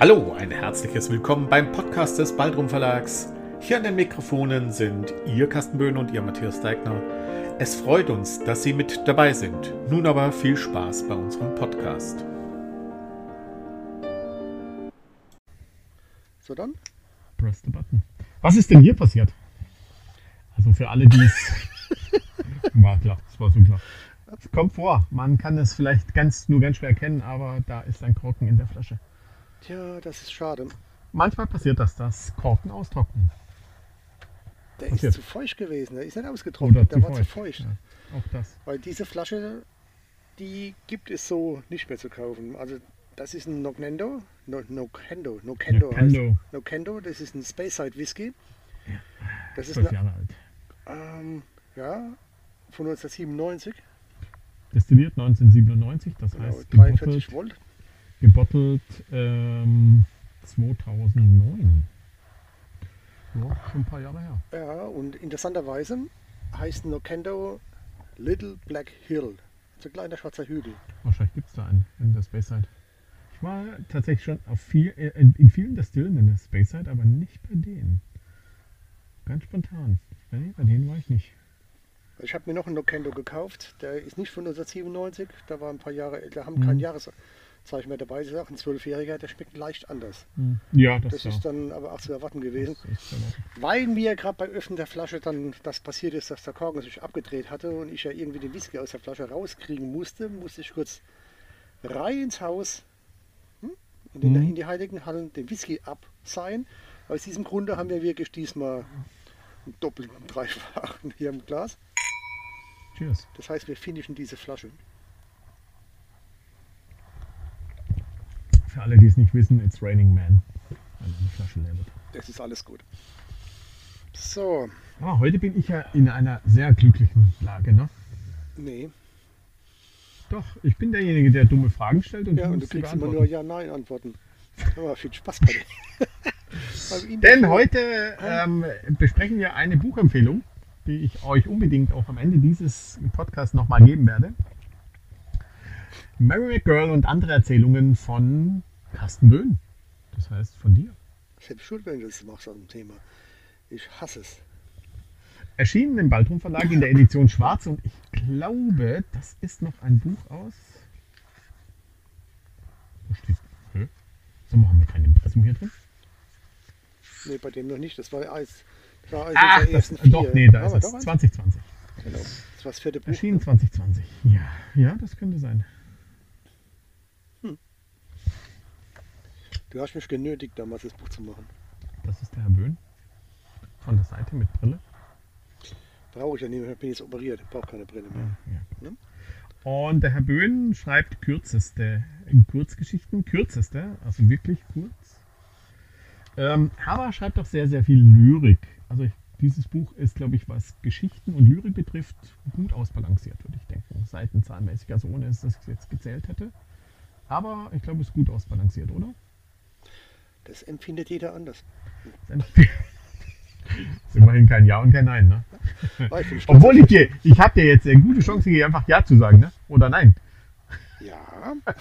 Hallo, ein herzliches Willkommen beim Podcast des Baldrum Verlags. Hier an den Mikrofonen sind Ihr Carsten Böhn und Ihr Matthias Deigner. Es freut uns, dass Sie mit dabei sind. Nun aber viel Spaß bei unserem Podcast. So dann? Press the button. Was ist denn hier passiert? Also für alle, die es. war klar, das war so klar. Es kommt vor. Man kann es vielleicht ganz, nur ganz schwer erkennen, aber da ist ein Korken in der Flasche. Tja, das ist schade. Manchmal passiert das, dass Korken austrocknen. Der Passiert. ist zu feucht gewesen. Der ist nicht ausgetrocknet. Der war zu feucht. feucht. Ja, auch das. Weil diese Flasche, die gibt es so nicht mehr zu kaufen. Also das ist ein Nocnendo. No, Nocendo. Nocendo. heißt- Nocendo. Nocendo. Das ist ein Speyside Whisky. Das ist eine, Jahre alt. ähm, ja, von 1997. Destilliert 1997, das Genau, heißt 43 gebottelt, Volt. Gebottelt ähm, 2009. Ja, schon ein paar Jahre her. Ja, und interessanterweise heißt Nocendo Little Black Hill. So ein kleiner schwarzer Hügel. Wahrscheinlich gibt es da einen in der Speyside. Ich war tatsächlich schon auf viel, äh, in in vielen Destillen in der Speyside, aber nicht bei denen. Ganz spontan. Nee, bei denen war ich nicht. Ich habe mir noch einen Nocendo gekauft. Der ist nicht von 1997. Da war ein paar Jahre, da haben Mhm. kein Jahreszeichen mehr dabei. Das ist auch ein Zwölfjähriger. Der schmeckt leicht anders. Ja, das, Das ist dann aber auch zu erwarten gewesen. Weil mir gerade bei Öffnen der Flasche dann das passiert ist, dass der Korken sich abgedreht hatte und ich ja irgendwie den Whisky aus der Flasche rauskriegen musste, musste ich kurz rein ins Haus, hm, in, den, Mhm. in die heiligen Hallen, den Whisky abseihen. Aus diesem Grunde haben wir wirklich diesmal einen doppelten, dreifachen hier im Glas. Cheers. Das heißt, wir finishen diese Flasche. Für alle, die es nicht wissen, it's Raining Man. Wenn eine Flasche wird. Das ist alles gut. So, Ah, heute bin ich ja in einer sehr glücklichen Lage, ne? nee. Doch, ich bin derjenige, der dumme Fragen stellt und Ja, und du kriegst immer nur Ja-Nein-Antworten. Aber viel Spaß bei dir. Denn heute ähm, besprechen wir eine Buchempfehlung, die ich euch unbedingt auch am Ende dieses Podcasts nochmal geben werde. Mary McGirl und andere Erzählungen von Carsten Böhn. Das heißt von dir. Selbst schuld, wenn du das machst aus dem Thema. Ich hasse es. Erschienen im Baldrum Verlag in der Edition Schwarz und ich glaube, das ist noch ein Buch aus. Wo steht? Hä? So machen wir keine Impressum hier drin? Nee, bei dem noch nicht. Das war als, das war als Ach, der das, ersten vier. doch, nee, da ist es. doch eins? 2020. Genau. Das war das vierte Buch. Erschienen 2020. Ja, ja, das könnte sein. Du hast mich genötigt, damals das Buch zu machen. Das ist der Herr Böhn. Von der Seite mit Brille. Brauche ich ja nicht mehr. Bin jetzt operiert. Ich brauche keine Brille mehr. Ja. Ne? Und der Herr Böhn schreibt kürzeste Kurzgeschichten. Kürzeste, also wirklich kurz. Ähm, aber schreibt auch sehr, sehr viel Lyrik. Also ich, dieses Buch ist, glaube ich, was Geschichten und Lyrik betrifft, gut ausbalanciert, würde ich denken. Seitenzahlmäßig, also ohne dass ich das jetzt gezählt hätte. Aber ich glaube, es ist gut ausbalanciert, oder? Das empfindet jeder anders. Das ist immerhin kein Ja und kein Nein, ne? Ich Obwohl ich dir, ich habe dir jetzt eine gute Chance gegeben, einfach Ja zu sagen, ne? Oder Nein? Ja.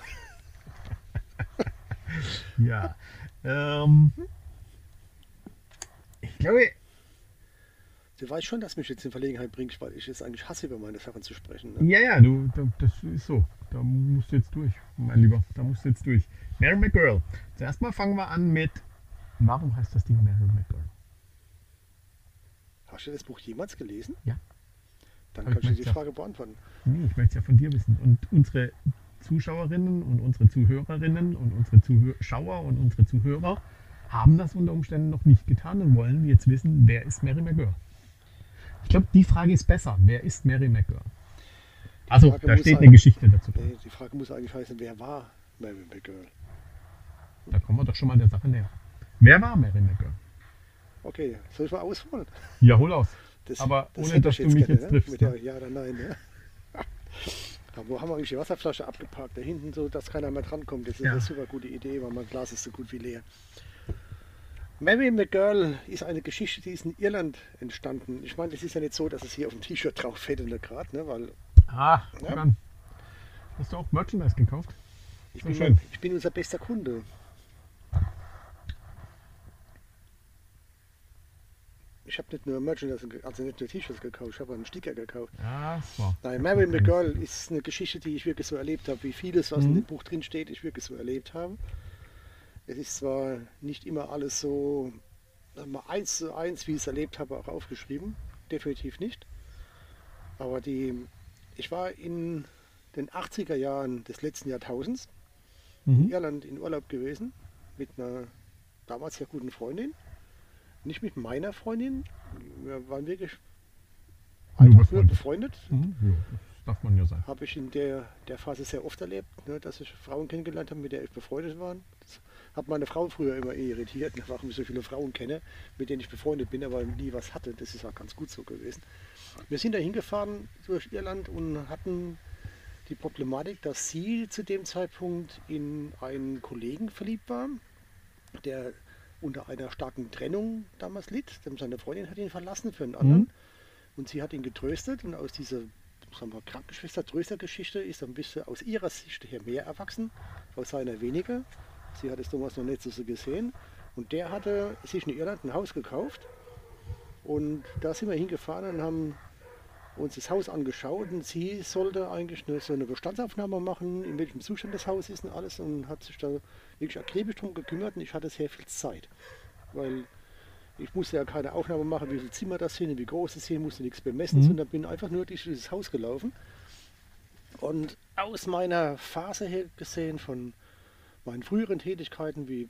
Ja. Ähm, ich glaube, Du weißt schon, dass mich jetzt in Verlegenheit bringt, weil ich es eigentlich hasse, über meine Sachen zu sprechen. Ne? ja, ja, du, das ist so. Da musst du jetzt durch, mein Lieber. Da musst du jetzt durch. Mary McGirl. Zuerst mal fangen wir an mit, warum heißt das Ding Mary McGirl? Hast du das Buch jemals gelesen? Ja. Dann ich kannst du die ja. Frage beantworten. Nee, ich möchte es ja von dir wissen. Und unsere Zuschauerinnen und unsere Zuhörerinnen und unsere Zuschauer und unsere Zuhörer haben das unter Umständen noch nicht getan und wollen jetzt wissen, wer ist Mary McGirl? Ich glaube, die Frage ist besser. Wer ist Mary McGirl? Also, Frage da steht eine Geschichte dazu. Nee, die Frage muss eigentlich heißen, wer war Mary McGirl? Da kommen wir doch schon mal der Sache näher. Wer war Mary McGirl? Okay, soll ich mal ausholen? Ja, hol aus. Das, Aber ohne, hätte dass du mich jetzt triffst, Mit ne? der Ja oder Nein. Ne? Wo haben wir eigentlich die Wasserflasche abgeparkt? Da hinten, so dass keiner mehr drankommt. Das ist Ja. eine super gute Idee, weil mein Glas ist so gut wie leer. Mary McGirl ist eine Geschichte, die ist in Irland entstanden. Ich meine, es ist ja nicht so, dass es hier auf dem T-Shirt drauf fällt in der Grad, ne, weil... Ah, ja. Hast du auch Merchandise gekauft? Ich bin, schön. ich bin unser bester Kunde. ich habe nicht nur Merchandise, also nicht nur T-Shirts gekauft, ich habe einen Sticker gekauft. Ja, so. Nein, Mary McGirl ist eine Geschichte, die ich wirklich so erlebt habe, wie vieles, was mhm. in dem Buch drin steht, ich wirklich so erlebt habe. Es ist zwar nicht immer alles so mal, eins zu eins, wie ich es erlebt habe, auch aufgeschrieben, definitiv nicht. Aber die, ich war in den 80er Jahren des letzten Jahrtausends in Mhm. Irland in Urlaub gewesen mit einer damals sehr guten Freundin. Nicht mit meiner Freundin, wir waren wirklich einfach nur befreundet. Mhm. Ja, darf man ja sagen. Habe ich in der, der Phase sehr oft erlebt, ne, dass ich Frauen kennengelernt habe, mit der ich befreundet war. Hat meine Frau früher immer irritiert, warum ich so viele Frauen kenne, mit denen ich befreundet bin, aber nie was hatte. Das ist auch ganz gut so gewesen. Wir sind da hingefahren durch Irland und hatten die Problematik, dass sie zu dem Zeitpunkt in einen Kollegen verliebt war, der unter einer starken Trennung damals litt. Denn Seine Freundin hat ihn verlassen für einen anderen. Mhm. Und sie hat ihn getröstet und aus dieser sagen wir, Krankenschwester-Tröstergeschichte ist ein bisschen aus ihrer Sicht her mehr erwachsen, aus seiner weniger. Sie hat es damals noch nicht so gesehen. Und der hatte sich in Irland ein Haus gekauft. Und da sind wir hingefahren und haben uns das Haus angeschaut. Und sie sollte eigentlich eine, so eine Bestandsaufnahme machen, in welchem Zustand das Haus ist und alles. Und hat sich da wirklich akribisch drum gekümmert. Und ich hatte sehr viel Zeit. Weil ich musste ja keine Aufnahme machen, wie viele Zimmer das sind, wie groß es sind, musste nichts bemessen, Mhm. sondern bin einfach nur durch dieses Haus gelaufen. Und aus meiner Phase her gesehen, von meinen früheren Tätigkeiten wie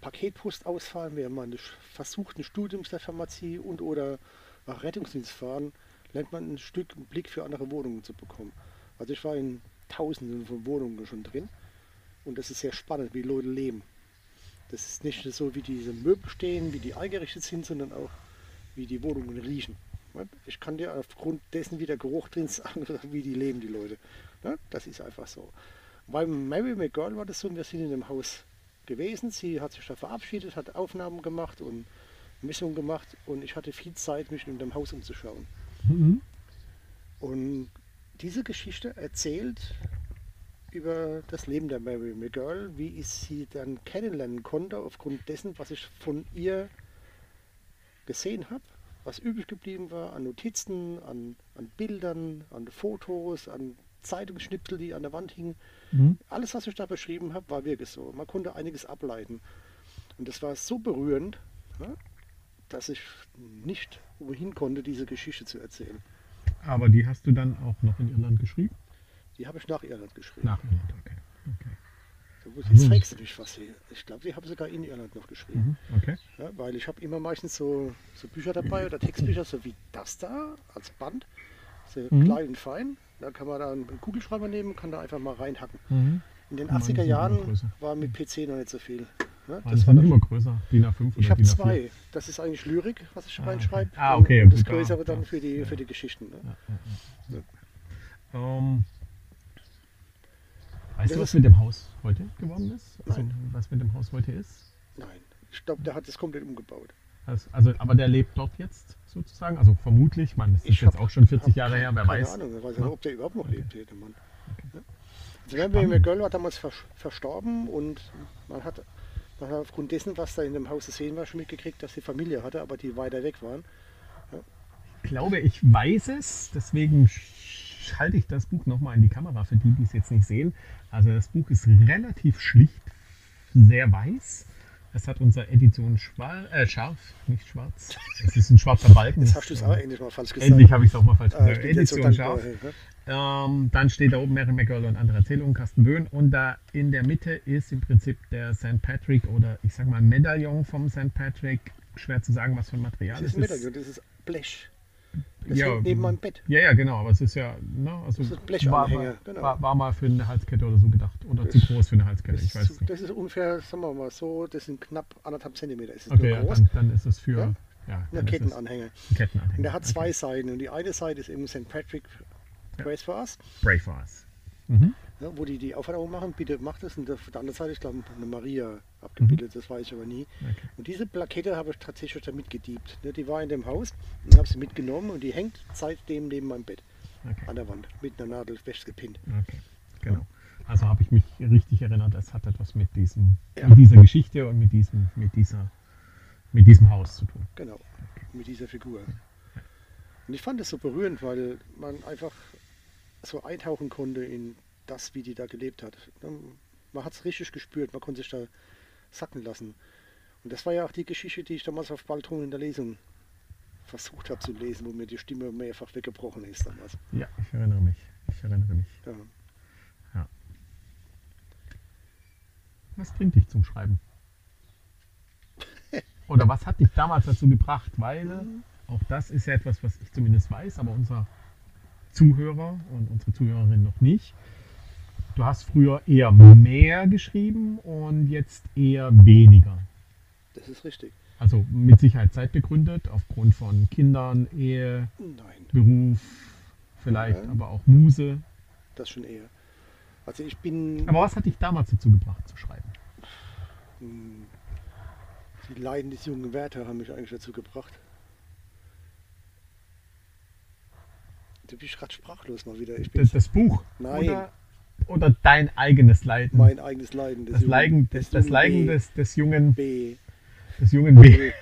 Paketpost ausfahren, während meines versuchten Studiums der Pharmazie und oder auch Rettungsdienst fahren, lernt man ein Stück einen Blick für andere Wohnungen zu bekommen. Also ich war in tausenden von Wohnungen schon drin und das ist sehr spannend, wie Leute leben. Das ist nicht so, wie diese Möbel stehen, wie die eingerichtet sind, sondern auch, wie die Wohnungen riechen. Ich kann dir aufgrund dessen, wie der Geruch drin ist, sagen, wie die leben, die Leute. Ne? Das ist einfach so. Bei Mary McGirl war das so, wir sind in dem Haus gewesen. Sie hat sich da verabschiedet, hat Aufnahmen gemacht und Messungen gemacht und ich hatte viel Zeit, mich in dem Haus umzuschauen. Mhm. Und diese Geschichte erzählt über das Leben der Mary McGirl, wie ich sie dann kennenlernen konnte, aufgrund dessen, was ich von ihr gesehen habe, was übrig geblieben war an Notizen, an, an Bildern, an Fotos, an Zeitungsschnipsel, die an der Wand hingen. Mhm. Alles, was ich da beschrieben habe, war wirklich so. Man konnte einiges ableiten. Und das war so berührend, ja, dass ich nicht wohin konnte, diese Geschichte zu erzählen. Aber die hast du dann auch noch in Irland geschrieben? Die habe ich nach Irland geschrieben. Nach Irland, okay. okay. So, Jetzt Mhm. fragst du mich was hier. Ich glaube, die habe ich sogar in Irland noch geschrieben. Mhm. Okay. Ja, weil ich habe immer meistens so, so Bücher dabei oder Textbücher, so wie das da als Band. So Mhm. klein und fein. Da kann man da einen Kugelschreiber nehmen, kann da einfach mal reinhacken. Mhm. In den Meine 80er sind Jahren war mit PC noch nicht so viel. Ja, Das war immer größer, DIN A5 oder ich habe DIN A4. zwei. Das ist eigentlich Lyrik, was ich Ah, reinschreibe. okay. Ah, okay, Und das Größere dann da- für die, ja. für die Geschichten. Ne? Ja, ja, ja. Ähm, weißt Das du, was mit dem Haus heute geworden ist? Also, Nein. was mit dem Haus heute ist? Nein, ich glaube, der hat das komplett umgebaut. Also, also, aber der lebt dort jetzt sozusagen? Also vermutlich, man, das ist Ich jetzt hab- auch schon 40 hab Jahre her, wer keine weiß. Ahnung, ich weiß Ja. nicht, ob der überhaupt noch Okay. lebt, der Mann. Okay. Ja. Also Mary McGill war damals vers verstorben und man hat, man hat aufgrund dessen, was da in dem Haus zu sehen war, schon mitgekriegt, dass sie Familie hatte, aber die weiter weg waren. Ich glaube, ich weiß es, deswegen sch- halte ich das Buch nochmal in die Kamera für die, die es jetzt nicht sehen. Also das Buch ist relativ schlicht, sehr weiß. Es hat unsere Edition schwal äh, scharf, nicht schwarz. Es ist ein schwarzer Balken. Jetzt hast du es auch endlich mal falsch gesagt. Endlich habe ich es auch mal falsch Ah, gesagt. so Edition dankbar, scharf. Ähm, dann steht da oben Mary McGill und andere Erzählungen, Carsten Böhn. Und da in der Mitte ist im Prinzip der St. Patrick oder ich sag mal Medaillon vom St. Patrick. Schwer zu sagen, was für ein Material Das ist ein ist. Medaillon, das ist Blech. Das Ja, neben meinem Bett. Ja, ja, genau, aber es ist ja, ne, also Das ist Blechanhänger, war, genau. war, war mal für eine Halskette oder so gedacht. Oder zu Das- groß für eine Halskette, Das ich weiß es ist, nicht. das ist ungefähr, sagen wir mal so, das sind knapp anderthalb Zentimeter. Es ist Okay, nur ja, groß. dann, dann ist es für Ja? ja, Ein es Kettenanhänger. Kettenanhänger. Und der hat Okay. zwei Seiten. Und die eine Seite ist eben St. Patrick Grace for Us, Brave for us. Mhm. Ja, wo die die Aufforderung machen, bitte macht das. Und auf der anderen Seite ist, glaube ich, eine Maria abgebildet, das weiß ich aber nie. Okay. Und diese Plakette habe ich tatsächlich damit gediebt. Ne, Die war in dem Haus und habe sie mitgenommen und die hängt seitdem neben meinem Bett Okay. an der Wand mit einer Nadel festgepinnt. Okay, genau. Also habe ich mich richtig erinnert, es hat etwas mit diesem, Ja. mit dieser Geschichte und mit diesem, mit dieser mit diesem Haus zu tun. Genau, mit dieser Figur. Und ich fand es so berührend, weil man einfach so eintauchen konnte in das, wie die da gelebt hat. Man hat es richtig gespürt, man konnte sich da sacken lassen. Und das war ja auch die Geschichte, die ich damals auf Baltrum in der Lesung versucht habe zu lesen, wo mir die Stimme mehrfach weggebrochen ist damals. Ja, ich erinnere mich. Ich erinnere mich. Ja. Ja. Was bringt dich zum Schreiben? Oder was hat dich damals dazu gebracht? Weil Mhm. auch das ist ja etwas, was ich zumindest weiß, aber unser Zuhörer und unsere Zuhörerin noch nicht. Du hast früher eher mehr geschrieben und jetzt eher weniger. Das ist richtig. Also mit Sicherheit zeitbegründet, aufgrund von Kindern, Ehe, Nein, Beruf, vielleicht Ja. aber auch Muse. das schon eher. Also ich bin Aber was hat dich damals dazu gebracht zu schreiben? Hm, Die Leiden des jungen Werther haben mich eigentlich dazu gebracht. Du bist gerade sprachlos mal wieder. Ich bin Das, das Buch? Nein. Oder, oder dein eigenes Leiden? mein eigenes Leiden. des das Leiden, das, das Leiden des, des jungen, B. des jungen B.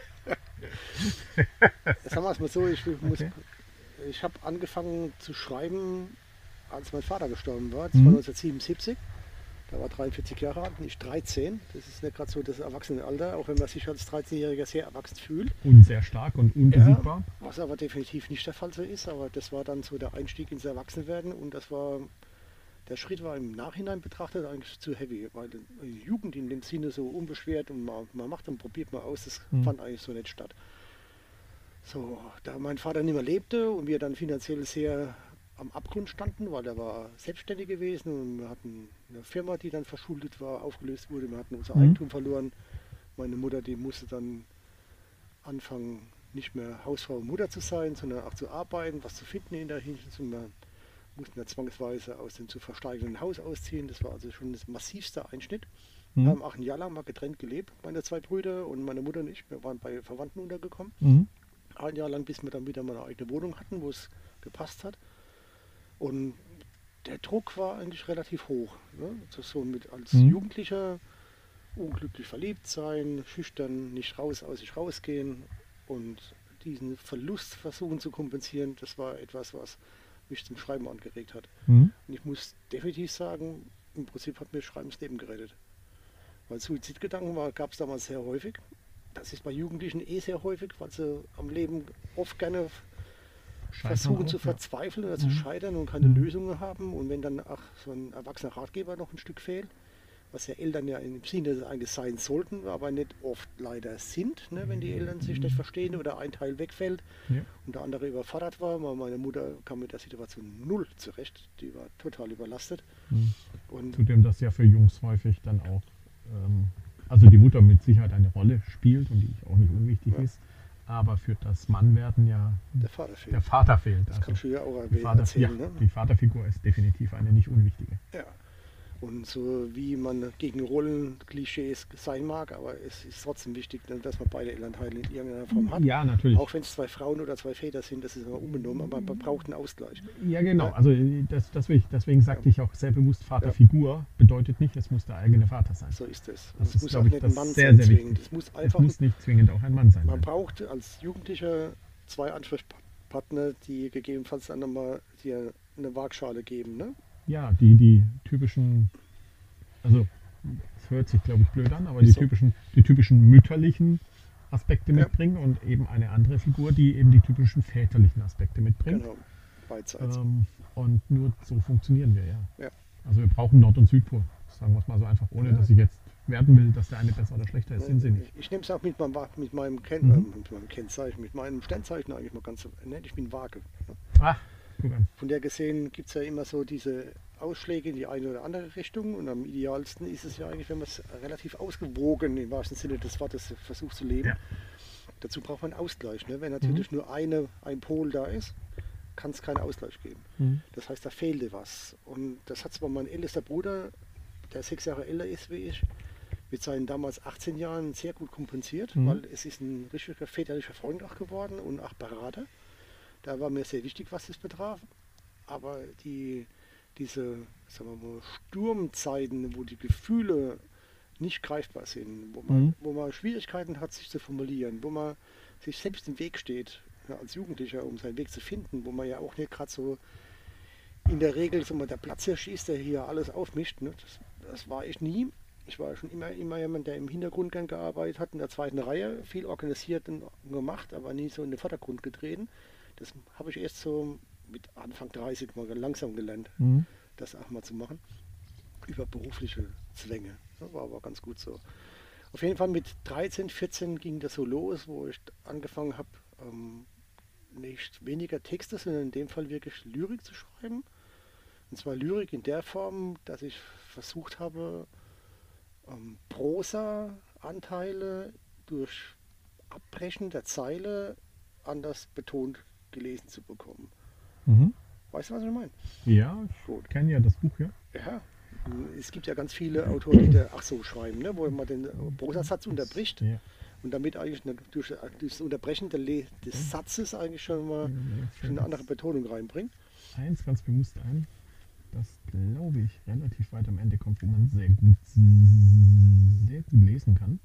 Sagen wir es mal so, ich, muss, Okay. ich habe angefangen zu schreiben, als mein Vater gestorben war. Das Mhm. war 1977. Da war 43 Jahre alt und ich 13. Das ist nicht gerade so das Erwachsenenalter, auch wenn man sich als 13-Jähriger sehr erwachsen fühlt. Und sehr stark und unbesiegbar. Was aber definitiv nicht der Fall so ist, aber das war dann so der Einstieg ins Erwachsenwerden und das war, der Schritt war im Nachhinein betrachtet eigentlich zu heavy, weil die Jugend in dem Sinne so unbeschwert und man, man macht und probiert mal aus, das Mhm. fand eigentlich so nicht statt. So, da mein Vater nicht mehr lebte und wir dann finanziell sehr am Abgrund standen, weil er war selbstständig gewesen und wir hatten eine Firma, die dann verschuldet war, aufgelöst wurde, wir hatten unser Mhm. Eigentum verloren. Meine Mutter, die musste dann anfangen, nicht mehr Hausfrau und Mutter zu sein, sondern auch zu arbeiten, was zu finden in der Hinsicht. Und mussten ja zwangsweise aus dem zu versteigenden Haus ausziehen. Das war also schon das massivste Einschnitt. Wir Mhm. haben auch ein Jahr lang mal getrennt gelebt, meine zwei Brüder und meine Mutter und ich. Wir waren bei Verwandten untergekommen. Mhm. Ein Jahr lang, bis wir dann wieder mal eine eigene Wohnung hatten, wo es gepasst hat. Und der Druck war eigentlich relativ hoch. Ne? Das so mit als Mhm. Jugendlicher unglücklich verliebt sein, schüchtern, nicht raus, aus sich rausgehen und diesen Verlust versuchen zu kompensieren, das war etwas, was mich zum Schreiben angeregt hat. Mhm. Und ich muss definitiv sagen, im Prinzip hat mir Schreiben das Leben gerettet. Weil Suizidgedanken gab es damals sehr häufig. Das ist bei Jugendlichen eh sehr häufig, weil sie am Leben oft gerne Scheitern versuchen auch, zu ja. verzweifeln oder zu Mhm. scheitern und keine Mhm. Lösungen haben. Und wenn dann auch so ein erwachsener Ratgeber noch ein Stück fehlt, was ja Eltern ja im Sinne eigentlich sein sollten, aber nicht oft leider sind, ne, wenn die Eltern sich nicht verstehen oder ein Teil wegfällt Ja. und der andere überfordert war. weil Meine Mutter kam mit der Situation null zurecht, die war total überlastet. Mhm. Und Zudem, dass ja für Jungs häufig dann auch, ähm, also die Mutter mit Sicherheit eine Rolle spielt und die auch nicht unwichtig Ja. ist, aber für das Mannwerden ja der Vater fehlt. der Vater fehlt. das Also kannst du ja auch die, Vater, ja. Ne? die Vaterfigur ist definitiv eine nicht unwichtige. Ja. Und so wie man gegen Rollenklischees sein mag, aber es ist trotzdem wichtig, dass man beide Elternteile in irgendeiner Form hat. Ja, natürlich. Auch wenn es zwei Frauen oder zwei Väter sind, das ist immer unbenommen, aber man braucht einen Ausgleich. Ja, genau. Ja. Also das, das will ich, deswegen sagte ich auch sehr bewusst Vaterfigur. Bedeutet nicht, es muss der eigene Vater sein. So ist es. Das Es ist, muss auch ich, nicht das ein Mann sehr, sein sehr zwingend. Es muss Es einfach, muss nicht zwingend auch ein Mann sein. man nein. braucht als Jugendlicher zwei Ansprechpartner, die gegebenenfalls dann nochmal dir eine Waagschale geben. Ne? Ja, die, die typischen, also es hört sich glaube ich blöd an, aber die so. typischen, die typischen mütterlichen Aspekte Ja. mitbringen und eben eine andere Figur, die eben die typischen väterlichen Aspekte mitbringt. Genau. Beidseits. Ähm, und nur so funktionieren wir, ja. Ja. Also wir brauchen Nord- und Südpol, sagen wir es mal so einfach, ohne Ja. dass ich jetzt werten will, dass der eine besser oder schlechter ist, sind sie nicht. Ich, ich nehme es auch mit meinem, mit, meinem Ken, Mhm. äh, mit meinem Kennzeichen, mit meinem Sternzeichen eigentlich mal ganz nett. Ich bin Waage. Ne? Ach. Von der gesehen gibt es ja immer so diese Ausschläge in die eine oder andere Richtung und am idealsten ist es ja eigentlich, wenn man es relativ ausgewogen im wahrsten Sinne des Wortes versucht zu leben. Ja. Dazu braucht man einen Ausgleich. Ne? Wenn natürlich nur eine, ein Pol da ist, kann es keinen Ausgleich geben. Mhm. Das heißt, da fehlte was. Und das hat zwar mein ältester Bruder, der sechs Jahre älter ist wie ich, mit seinen damals 18 Jahren sehr gut kompensiert, Mhm. weil es ist ein richtiger väterlicher Freund auch geworden und auch Berater. Da war mir sehr wichtig, was das betraf. Aber die, diese sagen wir mal, Sturmzeiten, wo die Gefühle nicht greifbar sind, wo man, Mhm. wo man Schwierigkeiten hat, sich zu formulieren, wo man sich selbst im Weg steht, ja, als Jugendlicher, um seinen Weg zu finden, wo man ja auch nicht gerade so in der Regel so mal der Platzhirsch ist, der hier alles aufmischt. Ne? Das, das war ich nie. Ich war schon immer, immer jemand, der im Hintergrund gern gearbeitet hat, in der zweiten Reihe, viel organisiert und gemacht, aber nie so in den Vordergrund getreten. Das habe ich erst so mit Anfang 30 mal langsam gelernt Mhm. das auch mal zu machen. Über berufliche Zwänge. Das war aber ganz gut so. Auf jeden Fall mit 13, 14 ging das so los, wo ich angefangen habe, ähm, nicht weniger Texte, sondern in dem Fall wirklich Lyrik zu schreiben. Und zwar Lyrik in der Form, dass ich versucht habe, ähm, Prosa-Anteile durch Abbrechen der Zeile anders betont gelesen zu bekommen. Mhm. Weißt du, was ich meine? Ja, Gut. ich kenne ja das Buch, ja. Ja, es gibt ja ganz viele Autoren, die da ach so schreiben, ne, wo man den Prosasatz unterbricht Ja. und damit eigentlich eine, durch, durch das Unterbrechen des Satzes eigentlich schon mal schon eine andere Betonung reinbringt. Eins ganz bewusst ein, das glaube ich relativ weit am Ende kommt, wo man sehr gut, sehr gut lesen kann.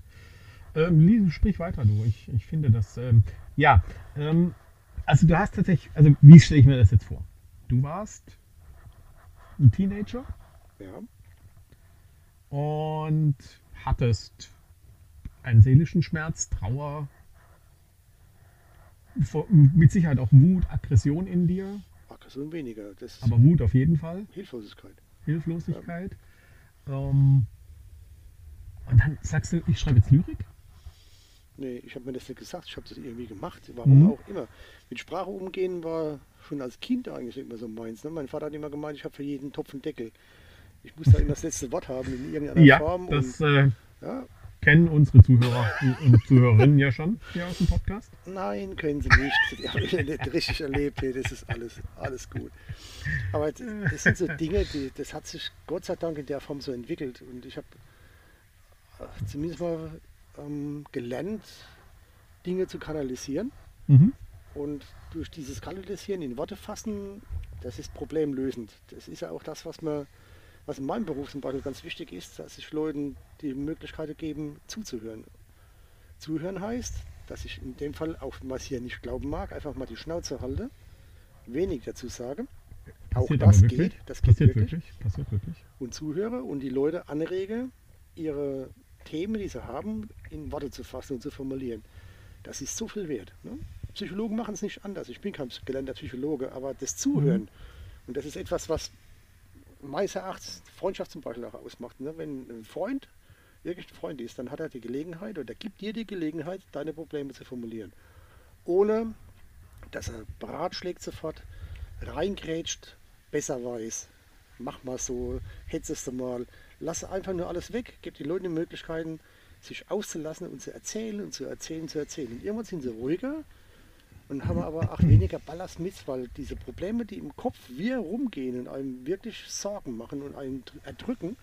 Ähm, sprich weiter, du. Ich, ich finde das, ähm, ja, ähm, also du hast tatsächlich, also wie stelle ich mir das jetzt vor? Du warst ein Teenager Ja, und hattest einen seelischen Schmerz, Trauer, mit Sicherheit auch Wut, Aggression in dir, Aggression weniger, aber Wut auf jeden Fall, Hilflosigkeit. Hilflosigkeit. Ähm, und dann sagst du, ich schreibe jetzt Lyrik? Nee, ich habe mir das nicht gesagt, ich habe das irgendwie gemacht, warum Mhm. auch immer. Mit Sprache umgehen war schon als Kind eigentlich immer so meins. Ne? Mein Vater hat immer gemeint, ich habe für jeden Topf einen Deckel. Ich muss da immer das letzte Wort haben in irgendeiner Ja, Form. das und, äh, ja, kennen unsere Zuhörer und Zuhörerinnen ja schon hier aus dem Podcast. Nein, können sie nicht. Die habe ich nicht richtig erlebt. Das ist alles, alles gut. Aber das, das sind so Dinge, die, das hat sich Gott sei Dank in der Form so entwickelt. Und ich habe äh, zumindest mal ähm, gelernt, Dinge zu kanalisieren. Mhm. Und durch dieses Kanalisieren in Worte fassen, das ist problemlösend. Das ist ja auch das, was mir, was in meinem Beruf zum Beispiel ganz wichtig ist, dass ich Leuten die Möglichkeit geben, zuzuhören. Zuhören heißt, dass ich in dem Fall, auch wenn man es hier nicht glauben mag, einfach mal die Schnauze halte, wenig dazu sage. Auch Passiert das aber geht, das geht Passiert wirklich. wirklich. Passiert wirklich. Und zuhöre und die Leute anrege, ihre Themen, die sie haben, in Worte zu fassen und zu formulieren. Das ist so viel wert. Ne? Psychologen machen es nicht anders. Ich bin kein gelernter Psychologe, aber das Zuhören, und das ist etwas, was meines Erachtens Freundschaft zum Beispiel auch ausmacht. Ne? Wenn ein Freund wirklich ein Freund ist, dann hat er die Gelegenheit oder gibt dir die Gelegenheit, deine Probleme zu formulieren. Ohne dass er beratschlägt sofort, reingrätscht, besser weiß. Mach mal so, hetzest du mal. Lass einfach nur alles weg, gib den Leuten die Möglichkeiten, sich auszulassen und zu erzählen und zu erzählen, zu erzählen. Und irgendwann sind sie ruhiger und haben aber auch weniger Ballast mit, weil diese Probleme, die im Kopf wir rumgehen und einem wirklich Sorgen machen und einen dr- erdrücken,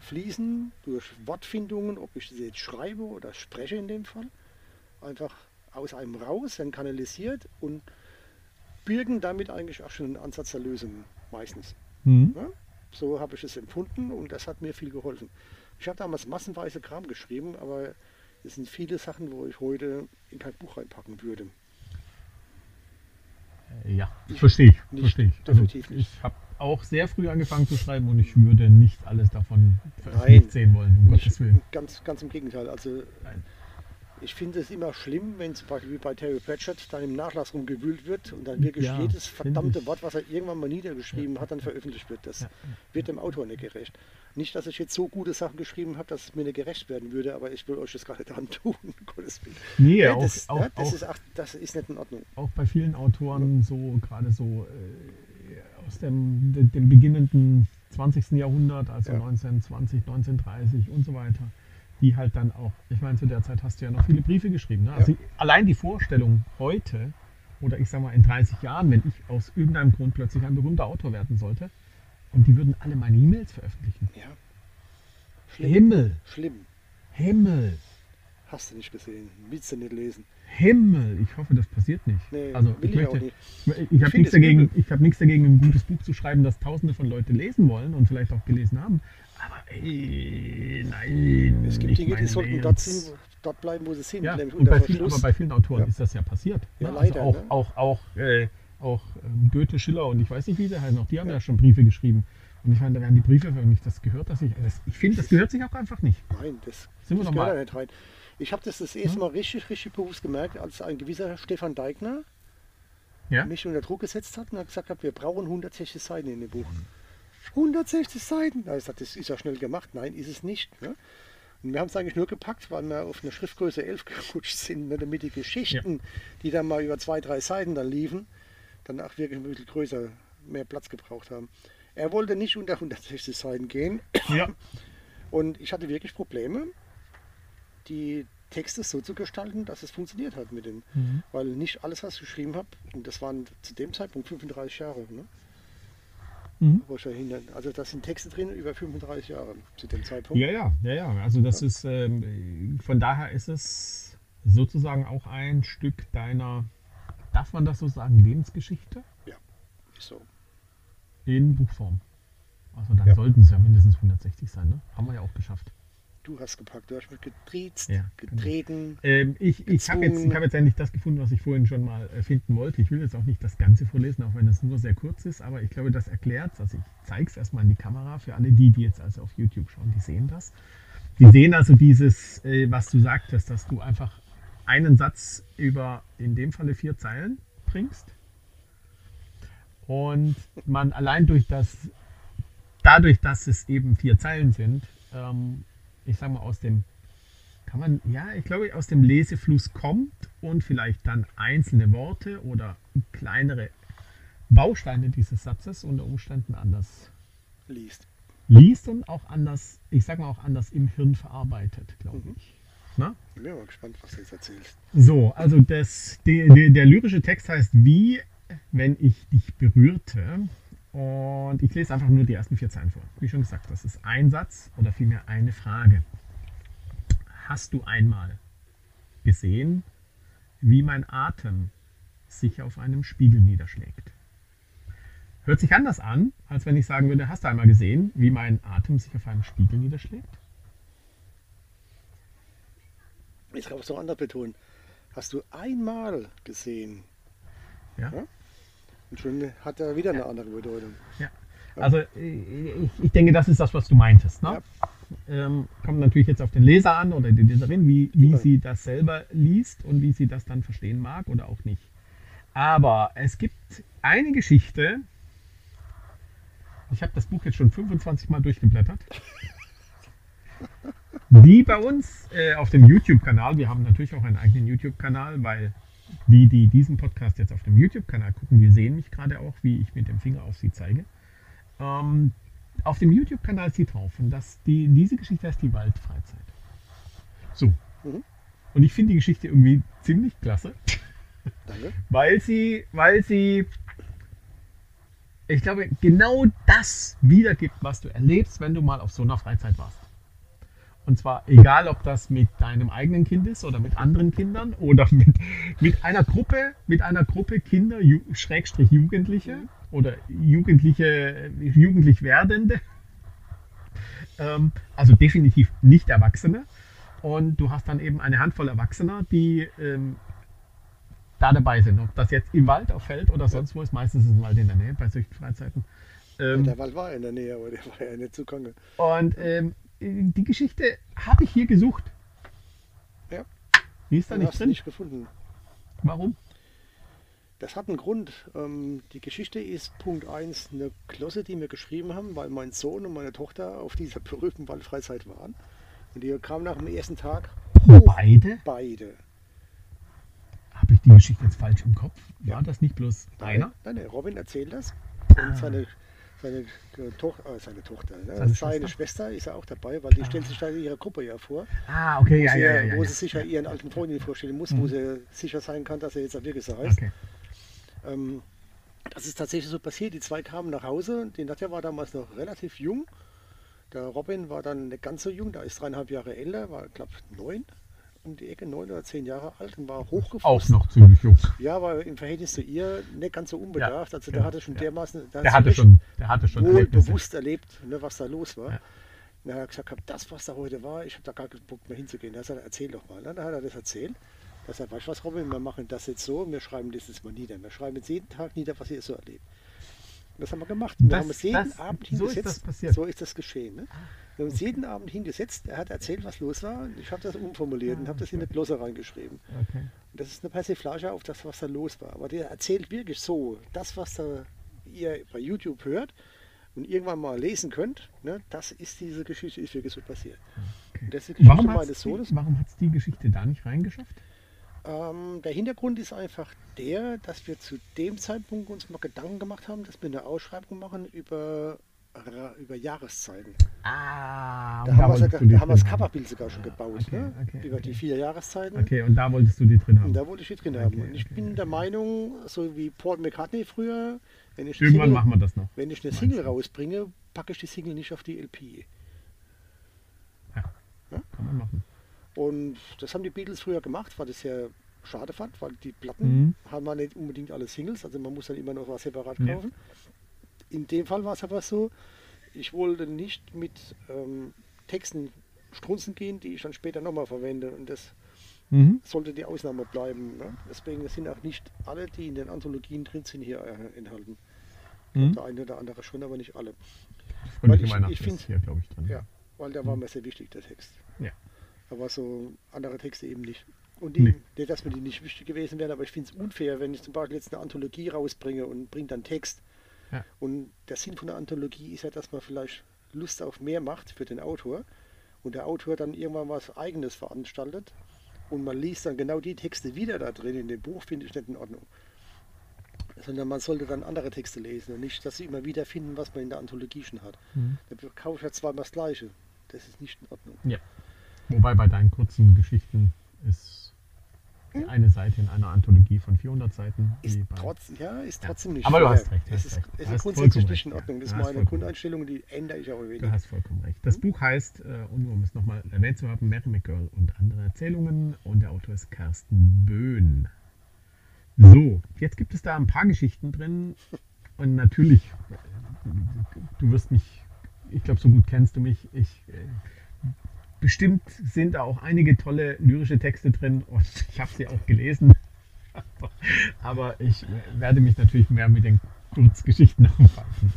fließen durch Wortfindungen, ob ich sie jetzt schreibe oder spreche in dem Fall, einfach aus einem raus, werden kanalisiert und birgen damit eigentlich auch schon einen Ansatz der Lösung meistens. Mhm. Ja? So habe ich es empfunden und das hat mir viel geholfen. Ich habe damals massenweise Kram geschrieben, aber es sind viele Sachen, wo ich heute in kein Buch reinpacken würde. Äh, Ja, verstehe ich. Nicht, Verstehe ich. Also, definitiv nicht. ich habe auch sehr früh angefangen zu schreiben und ich würde nicht alles davon veröffentlicht sehen wollen, um Gottes Willen. ganz, ganz im Gegenteil. Also Nein. Ich finde es immer schlimm, wenn zum Beispiel wie bei Terry Pratchett dann im Nachlass rumgewühlt wird und dann wirklich Ja, jedes verdammte. Wort, was er irgendwann mal niedergeschrieben hat, dann veröffentlicht wird. Das Ja. wird dem Autor nicht gerecht. Nicht, dass ich jetzt so gute Sachen geschrieben habe, dass es mir nicht gerecht werden würde, aber ich will euch das nicht antun. um Gottes Willen. Nee, Ja, auch, das, auch, ja, das, auch, ist, ach, das ist nicht in Ordnung. auch bei vielen Autoren so, gerade so äh, aus dem, de- dem beginnenden 20. Jahrhundert, also Ja. 1920, 1930 und so weiter, die halt dann auch, ich meine, zu der Zeit hast du ja noch viele Briefe geschrieben. Ne? Also allein die Vorstellung heute, oder ich sag mal in 30 Jahren, wenn ich aus irgendeinem Grund plötzlich ein berühmter Autor werden sollte, und die würden alle meine E-Mails veröffentlichen. Ja. Schlimm. Himmel, Schlimm. Himmel, Hast du nicht gesehen. Willst du nicht lesen. Himmel. Ich hoffe, das passiert nicht. Nee, also will ich möchte, nicht. Ich, ich habe nichts dagegen, ich habe nichts dagegen, ein gutes Buch zu schreiben, das Tausende von Leuten lesen wollen und vielleicht auch gelesen haben. Aber ey, nein. Es gibt Dinge, die sollten dort, sind, dort bleiben, wo sie sind. Ja, und bei vielen, aber bei vielen Autoren Ja. ist das ja passiert. Ja, ne? leider, also auch, ne? auch, auch, äh, auch ähm, Goethe, Schiller und ich weiß nicht, wie sie heißen, auch die haben ja. schon Briefe geschrieben. Und ich meine, da werden die Briefe, wenn ich das gehört, dass ich, das, ich finde, das gehört sich auch einfach nicht. Nein, das, Sind wir das gehört da nicht rein. Ich habe das das erste Mal richtig, richtig bewusst gemerkt, als ein gewisser Stefan Deigner Ja? mich unter Druck gesetzt hat und hat gesagt hat, wir brauchen 160 Seiten in dem Buch. 160 Seiten? Da ich gesagt, das ist ja schnell gemacht. Nein, ist es nicht. Ne? Und wir haben es eigentlich nur gepackt, weil wir auf eine Schriftgröße 11 gerutscht sind, ne? damit die Geschichten, die dann mal über zwei, drei Seiten dann liefen, dann auch wirklich ein bisschen größer, mehr Platz gebraucht haben. Er wollte nicht unter 160 Seiten gehen. Ja. Und ich hatte wirklich Probleme, die Texte so zu gestalten, dass es funktioniert hat mit den. Mhm. Weil nicht alles, was ich geschrieben habe, und das waren zu dem Zeitpunkt 35 Jahre, ne? Mhm. Dahinter, also da sind Texte drin über 35 Jahre zu dem Zeitpunkt. Ja, ja, ja, ja. Also das ist, ähm, von daher ist es sozusagen auch ein Stück deiner, darf man das so sagen, Lebensgeschichte Ist so. in Buchform. Also dann Ja. sollten es ja mindestens 160 sein, ne? Haben wir ja auch geschafft. Du hast gepackt, du hast mich getriezt, Ja, getreten. Ähm, ich ich habe jetzt, ich hab jetzt endlich das gefunden, was ich vorhin schon mal äh, finden wollte. Ich will jetzt auch nicht das Ganze vorlesen, auch wenn es nur sehr kurz ist, aber ich glaube, das erklärt Also ich zeige es erstmal in die Kamera für alle die, die jetzt also auf YouTube schauen, die sehen das. Die sehen also dieses, äh, was du sagtest, dass du einfach einen Satz über in dem Falle vier Zeilen bringst und man allein durch das, dadurch, dass es eben vier Zeilen sind, ähm, ich sag mal aus dem kann man, ja, ich glaube, aus dem Lesefluss kommt und vielleicht dann einzelne Worte oder kleinere Bausteine dieses Satzes unter Umständen anders liest. liest und auch anders, ich sag mal auch anders im Hirn verarbeitet, glaube Mhm. ich. Na? Ich bin mal gespannt, was du jetzt erzählst. So, also das, der, der, der lyrische Text heißt Wie, wenn ich dich berührte. Und ich lese einfach nur die ersten vier Zeilen vor. Wie schon gesagt, das ist ein Satz oder vielmehr eine Frage. Hast du einmal gesehen, wie mein Atem sich auf einem Spiegel niederschlägt? Hört sich anders an, als wenn ich sagen würde, hast du einmal gesehen, wie mein Atem sich auf einem Spiegel niederschlägt? Ich glaube, so anders betonen. Hast du einmal gesehen? Ja. Ja? Und schon hat er wieder eine andere Bedeutung. Ja. Also ich, ich denke, das ist das, was du meintest. Ne? Ähm, kommt natürlich jetzt auf den Leser an oder die Leserin, wie, wie Ja. sie das selber liest und wie sie das dann verstehen mag oder auch nicht. Aber es gibt eine Geschichte, ich habe das Buch jetzt schon 25 Mal durchgeblättert, die bei uns äh, auf dem YouTube-Kanal, wir haben natürlich auch einen eigenen YouTube-Kanal, weil die, die diesen Podcast jetzt auf dem YouTube-Kanal gucken, die sehen mich gerade auch, wie ich mit dem Finger auf sie zeige. Ähm, auf dem YouTube-Kanal ist sie drauf und das, die, diese Geschichte heißt die Waldfreizeit. So. Mhm. Und ich finde die Geschichte irgendwie ziemlich klasse, Danke. weil sie, weil sie, ich glaube, genau das wiedergibt, was du erlebst, wenn du mal auf so einer Freizeit warst. Und zwar egal, ob das mit deinem eigenen Kind ist oder mit anderen Kindern oder mit, mit einer Gruppe, mit einer Gruppe Kinder, Ju, Schrägstrich Jugendliche oder Jugendliche, jugendlich werdende. Ähm, also definitiv nicht Erwachsene. Und du hast dann eben eine Handvoll Erwachsener, die ähm, da dabei sind. Ob das jetzt im Wald, auf Feld oder sonst wo ist, meistens ist ein Wald in der Nähe bei solchen Freizeiten. Ähm, der Wald war in der Nähe, aber der war ja nicht zugange. und ähm, die Geschichte habe ich hier gesucht. Ja. Die ist da nicht drin. nicht gefunden. Warum? Das hat einen Grund. Ähm, die Geschichte ist Punkt 1 eine Klosse, die wir geschrieben haben, weil mein Sohn und meine Tochter auf dieser berühmten Waldfreizeit waren. Und die kamen nach dem ersten Tag Beide? beide. Habe ich die Geschichte jetzt falsch im Kopf? War das nicht bloß einer? Nein, nein, Robin erzählt das. Ah. Und seine, seine, Toch äh, seine Tochter, ne? Seine seine, Schwester? Schwester. ist ja auch dabei, weil die stellt sich da in ihrer Gruppe ja vor. Ah, okay, wo ja, sie, ja, ja. ja, wo ja. sie ja ihren alten Freundinnen vorstellen muss, wo sie sicher sein kann, dass er jetzt wirklich so heißt. Okay. Ähm, das ist tatsächlich so passiert. Die zwei kamen nach Hause. Die Nadja war damals noch relativ jung. Der Robin war dann nicht ganz so jung. Da ist dreieinhalb Jahre älter, war, glaube ich, neun um die Ecke, neun oder zehn Jahre alt und war hochgefroren. Auch noch ziemlich jung. Ja, aber im Verhältnis zu ihr nicht ganz so unbedarft. Ja, also ja, der hatte schon ja. dermaßen, hat Der sie hatte schon, der hatte schon wohl Erlebnisse. bewusst erlebt, ne, was da los war. Ja. dann hat er gesagt, das, was da heute war, ich habe da gar keinen Bock mehr hinzugehen. Da hat er gesagt, erzähl doch mal. Dann hat er das erzählt. Da sagt, weißt du was, Robin, wir machen das jetzt so, wir schreiben das jetzt mal nieder. Wir schreiben jetzt jeden Tag nieder, was ihr so erlebt. Das haben wir gemacht. Wir Das- haben es jeden das- Abend so ist hingesetzt. das. So ist das geschehen. Ne? Wir haben uns jeden Abend hingesetzt. Er hat erzählt, was los war. und Ich habe das umformuliert und habe das in eine Glosse reingeschrieben. Okay. Und das ist eine Persiflage auf das, was da los war. Aber der erzählt wirklich so, das, was da ihr bei YouTube hört und irgendwann mal lesen könnt, ne, das ist diese Geschichte, ist wirklich so passiert. okay. Das ist die Geschichte Warum hat meines es Sohnes. die, warum hat's die Geschichte da nicht reingeschafft? Ähm, der Hintergrund ist einfach der, dass wir zu dem Zeitpunkt uns mal Gedanken gemacht haben, dass wir eine Ausschreibung machen über, über Jahreszeiten. Ah, Da haben, wir sogar, da haben wir das. Coverbild sogar schon gebaut, okay, ne? okay, über okay. die vier Jahreszeiten. Okay, und da wolltest du die drin haben. Und da wollte ich die drin haben. Und ich bin der Meinung, so wie Paul McCartney früher, wenn ich eine Irgendwann Single- machen wir das noch. Wenn ich eine Single rausbringe, packe ich die Single nicht auf die LP. Kann man machen. Und das haben die Beatles früher gemacht, weil ich sehr schade fand, weil die Platten Mhm. haben wir nicht unbedingt alle Singles, also man muss dann immer noch was separat Ja. In dem Fall war es aber so, ich wollte nicht mit ähm, Texten strunzen gehen, die ich dann später nochmal verwende. Und das Mhm. sollte die Ausnahme bleiben. Ne? Deswegen sind auch nicht alle, die in den Anthologien drin sind, hier äh, enthalten. Mhm. Der eine oder andere schon, aber nicht alle. Fröhliche Weil ich- ich ist find- hier, glaube ich, drin. Ja, weil der war mir sehr wichtig, der Text. Ja. Aber so andere Texte eben nicht. Und die, Nee. nicht, dass mir die nicht wichtig gewesen wären, aber ich finde es unfair, wenn ich zum Beispiel jetzt eine Anthologie rausbringe und bringe dann Text. Ja. Und der Sinn von der Anthologie ist ja, dass man vielleicht Lust auf mehr macht für den Autor und der Autor dann irgendwann was Eigenes veranstaltet und man liest dann genau die Texte wieder da drin in dem Buch, finde ich nicht in Ordnung. Sondern man sollte dann andere Texte lesen und nicht, dass sie immer wieder finden, was man in der Anthologie schon hat. Mhm. Da kaufe ich ja zweimal das Gleiche. Das ist nicht in Ordnung. Ja. Wobei bei deinen kurzen Geschichten ist die eine Seite in einer Anthologie von 400 Seiten. Ist, trotz, ja, ist Ja. trotzdem nicht Aber du fair. hast recht, du Es ist, recht. es Du ist grundsätzlich nicht in Ordnung. ja. Das Du ist meine Grundeinstellung, die ändere ich auch ein Du wenig. hast vollkommen recht. Das Buch heißt, äh, und um es nochmal erwähnt zu haben, Mary McGirl und andere Erzählungen und der Autor ist Carsten Böhn. So, jetzt gibt es da ein paar Geschichten drin und natürlich, äh, du wirst mich, ich glaube, so gut kennst du mich, ich, äh, bestimmt sind da auch einige tolle lyrische Texte drin und ich habe sie auch gelesen, aber, ich werde mich natürlich mehr mit den Kurzgeschichten aufhalten.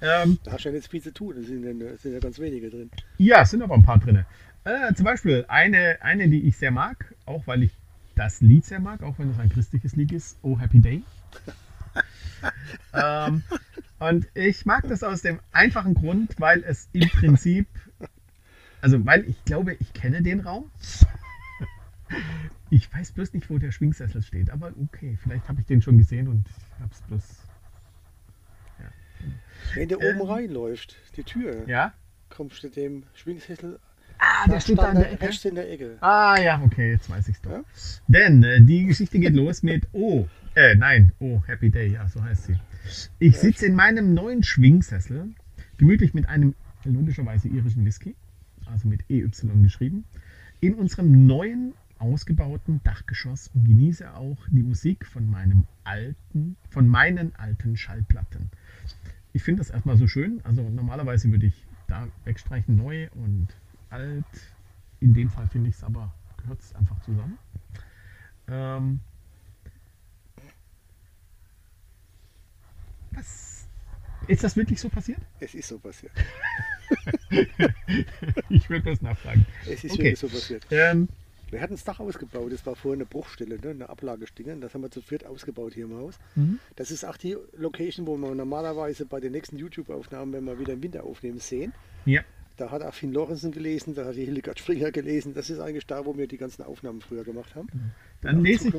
Ähm, Da hast du ja jetzt viel zu tun. Da sind ja, sind ja ganz wenige drin. ja, es sind aber ein paar drin. Äh, zum Beispiel eine, eine, die ich sehr mag, auch weil ich das Lied sehr mag, auch wenn es ein christliches Lied ist, Oh Happy Day. ähm, und ich mag das aus dem einfachen Grund, weil es im Prinzip, also weil ich glaube, ich kenne den Raum. Ich weiß bloß nicht, wo der Schwingsessel steht, aber okay, vielleicht habe ich den schon gesehen und habe es bloß. Wenn der Ähm. oben reinläuft, die Tür, Ja? kommst du dem Schwingshessel Ah, der steht da in der Ecke. rechts in der Ecke. Ah ja, okay, jetzt weiß ich's doch. Ja? Denn äh, die Geschichte geht los mit Oh, äh, nein, Oh, Happy Day, ja, so heißt sie. Ich sitze in meinem neuen Schwingsessel, gemütlich mit einem logischerweise irischen Whisky, also mit EY geschrieben, in unserem neuen ausgebauten Dachgeschoss und genieße auch die Musik von meinem alten, von meinen alten Schallplatten. Ich finde das erstmal so schön. Also normalerweise würde ich da wegstreichen neu und alt. In dem Fall finde ich es aber, gehört es einfach zusammen. Ähm, was? Ist das wirklich so passiert? Es ist so passiert. ich würde das nachfragen. Es ist Okay. wirklich so passiert. Ähm, Wir hatten das Dach ausgebaut. Das war vorher eine Bruchstelle, ne? eine Ablagestelle. Das haben wir zu viert ausgebaut hier im Haus. mhm. Das ist auch die Location, wo wir normalerweise bei den nächsten YouTube-Aufnahmen, wenn wir wieder im Winter aufnehmen, sehen. ja, Da hat auch Finn Lorenzen gelesen, da hat die Hildegard Springer gelesen. Das ist eigentlich da, wo wir die ganzen Aufnahmen früher gemacht haben. dann lese ich.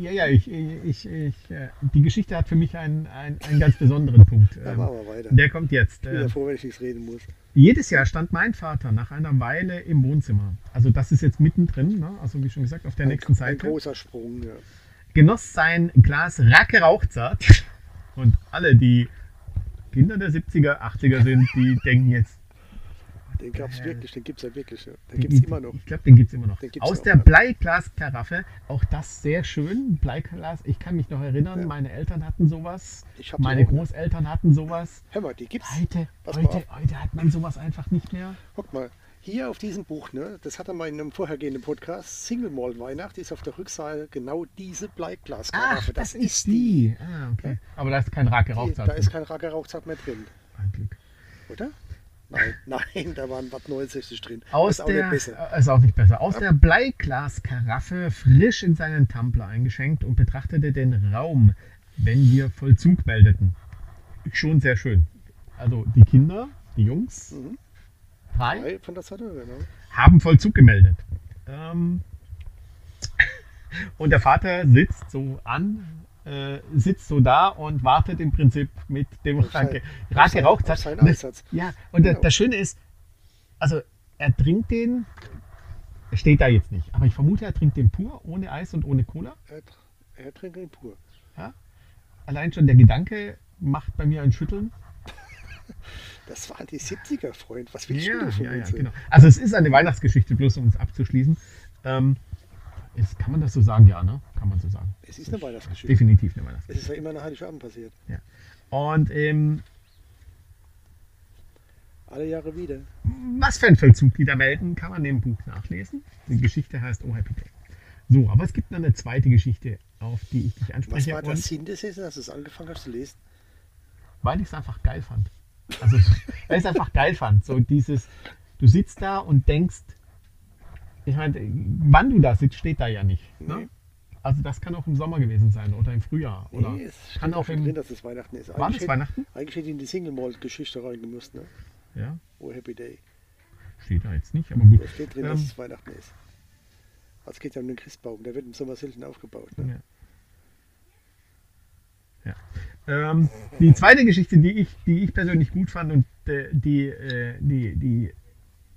Ja, ja, ich, ich, ich, äh, die Geschichte hat für mich einen, einen, einen ganz besonderen Punkt. Da Ähm, machen wir weiter. der kommt jetzt. Ich bin Ähm, ja froh, wenn ich nichts reden muss. Jedes Jahr stand mein Vater nach einer Weile im Wohnzimmer. Also das ist jetzt mittendrin, ne? also wie schon gesagt, auf der nächsten Ein Seite. großer Sprung, ja. Genoss sein Glas Racke Rauchzart. Und alle, die Kinder der 70er, 80er sind, die denken jetzt, Den gab es Äh, wirklich, den gibt es ja wirklich. Ja. Den Den gibt es immer noch. Ich glaube, den gibt es immer noch. Aus der. Bleiglaskaraffe, auch das sehr schön. Bleiglas, ich kann mich noch erinnern, Ja. meine Eltern hatten sowas, Ich die meine auch noch. Großeltern hatten sowas. Hör mal, die gibt's. Heute, Pass mal heute, heute hat man sowas einfach nicht mehr. Guck mal, hier auf diesem Buch, ne, das hatte man in einem vorhergehenden Podcast, Single Malt Weihnacht, ist auf der Rückseite genau diese Bleiglaskaraffe. Ach, das, ist die. Ah, okay. Aber da ist kein Rake Die, Rauchzeit. da ist kein Racker Rauchzeit mehr drin, Ein Glück. oder? Nein, nein, da waren Watt 69 drin. Aus ist auch der, nicht besser. ist auch nicht besser. Aus der Bleiglaskaraffe frisch in seinen Tumbler eingeschenkt und betrachtete den Raum, wenn wir Vollzug meldeten. Schon sehr schön. Also die Kinder, die Jungs, Mhm. drei, Drei von der Seite, genau. haben Vollzug gemeldet. Ähm, und der Vater sitzt so an, äh, sitzt so da und wartet im Prinzip mit dem auf seinen Das- Einsatz. Ja, und Genau. das, Schöne ist, also er trinkt den, er steht da jetzt nicht, aber ich vermute, er trinkt den pur, ohne Eis und ohne Cola. Er, er trinkt ihn pur. Allein schon der Gedanke macht bei mir ein Schütteln. Das waren die 70er, Freund. Was willst du denn von ja, ja, genau. Also es ist eine Weihnachtsgeschichte, bloß um es abzuschließen. Ähm, ist, kann man das so sagen? Ja, ne? Kann man so sagen. Es ist eine Weihnachtsgeschichte. Definitiv eine Es Weihnachtsgeschichte. ist ja immer nach Heiligabend passiert. Und ähm, Alle Jahre wieder. was für ein Vollzug die da melden, kann man im Buch nachlesen. Die Geschichte heißt Oh Happy Day. So, aber es gibt noch eine zweite Geschichte, auf die ich dich Was anspreche. war der und Sinn des als du es angefangen hast zu lesen? weil ich es einfach geil fand. Also, weil ich es einfach geil fand. So dieses, du sitzt da und denkst, ich meine, wann du da sitzt, steht da ja nicht. Nee. Ne? Also das kann auch im Sommer gewesen sein oder im Frühjahr. Oder Nee, es steht kann auch im, drin, dass es Weihnachten ist. war das Eigentlich hätte, Weihnachten? eigentlich hätte ich in die Single Malt Geschichte reingemusst, ne? Ja, Oh Happy Day. steht da jetzt nicht, aber gut. Da steht drin, Ähm, dass es Weihnachten ist. Also es geht ja um den Christbaum, der wird im Sommer selten aufgebaut. Ne? Ja. Ja. Ähm, die zweite Geschichte, die ich, die ich persönlich gut fand und äh, die, äh, die, die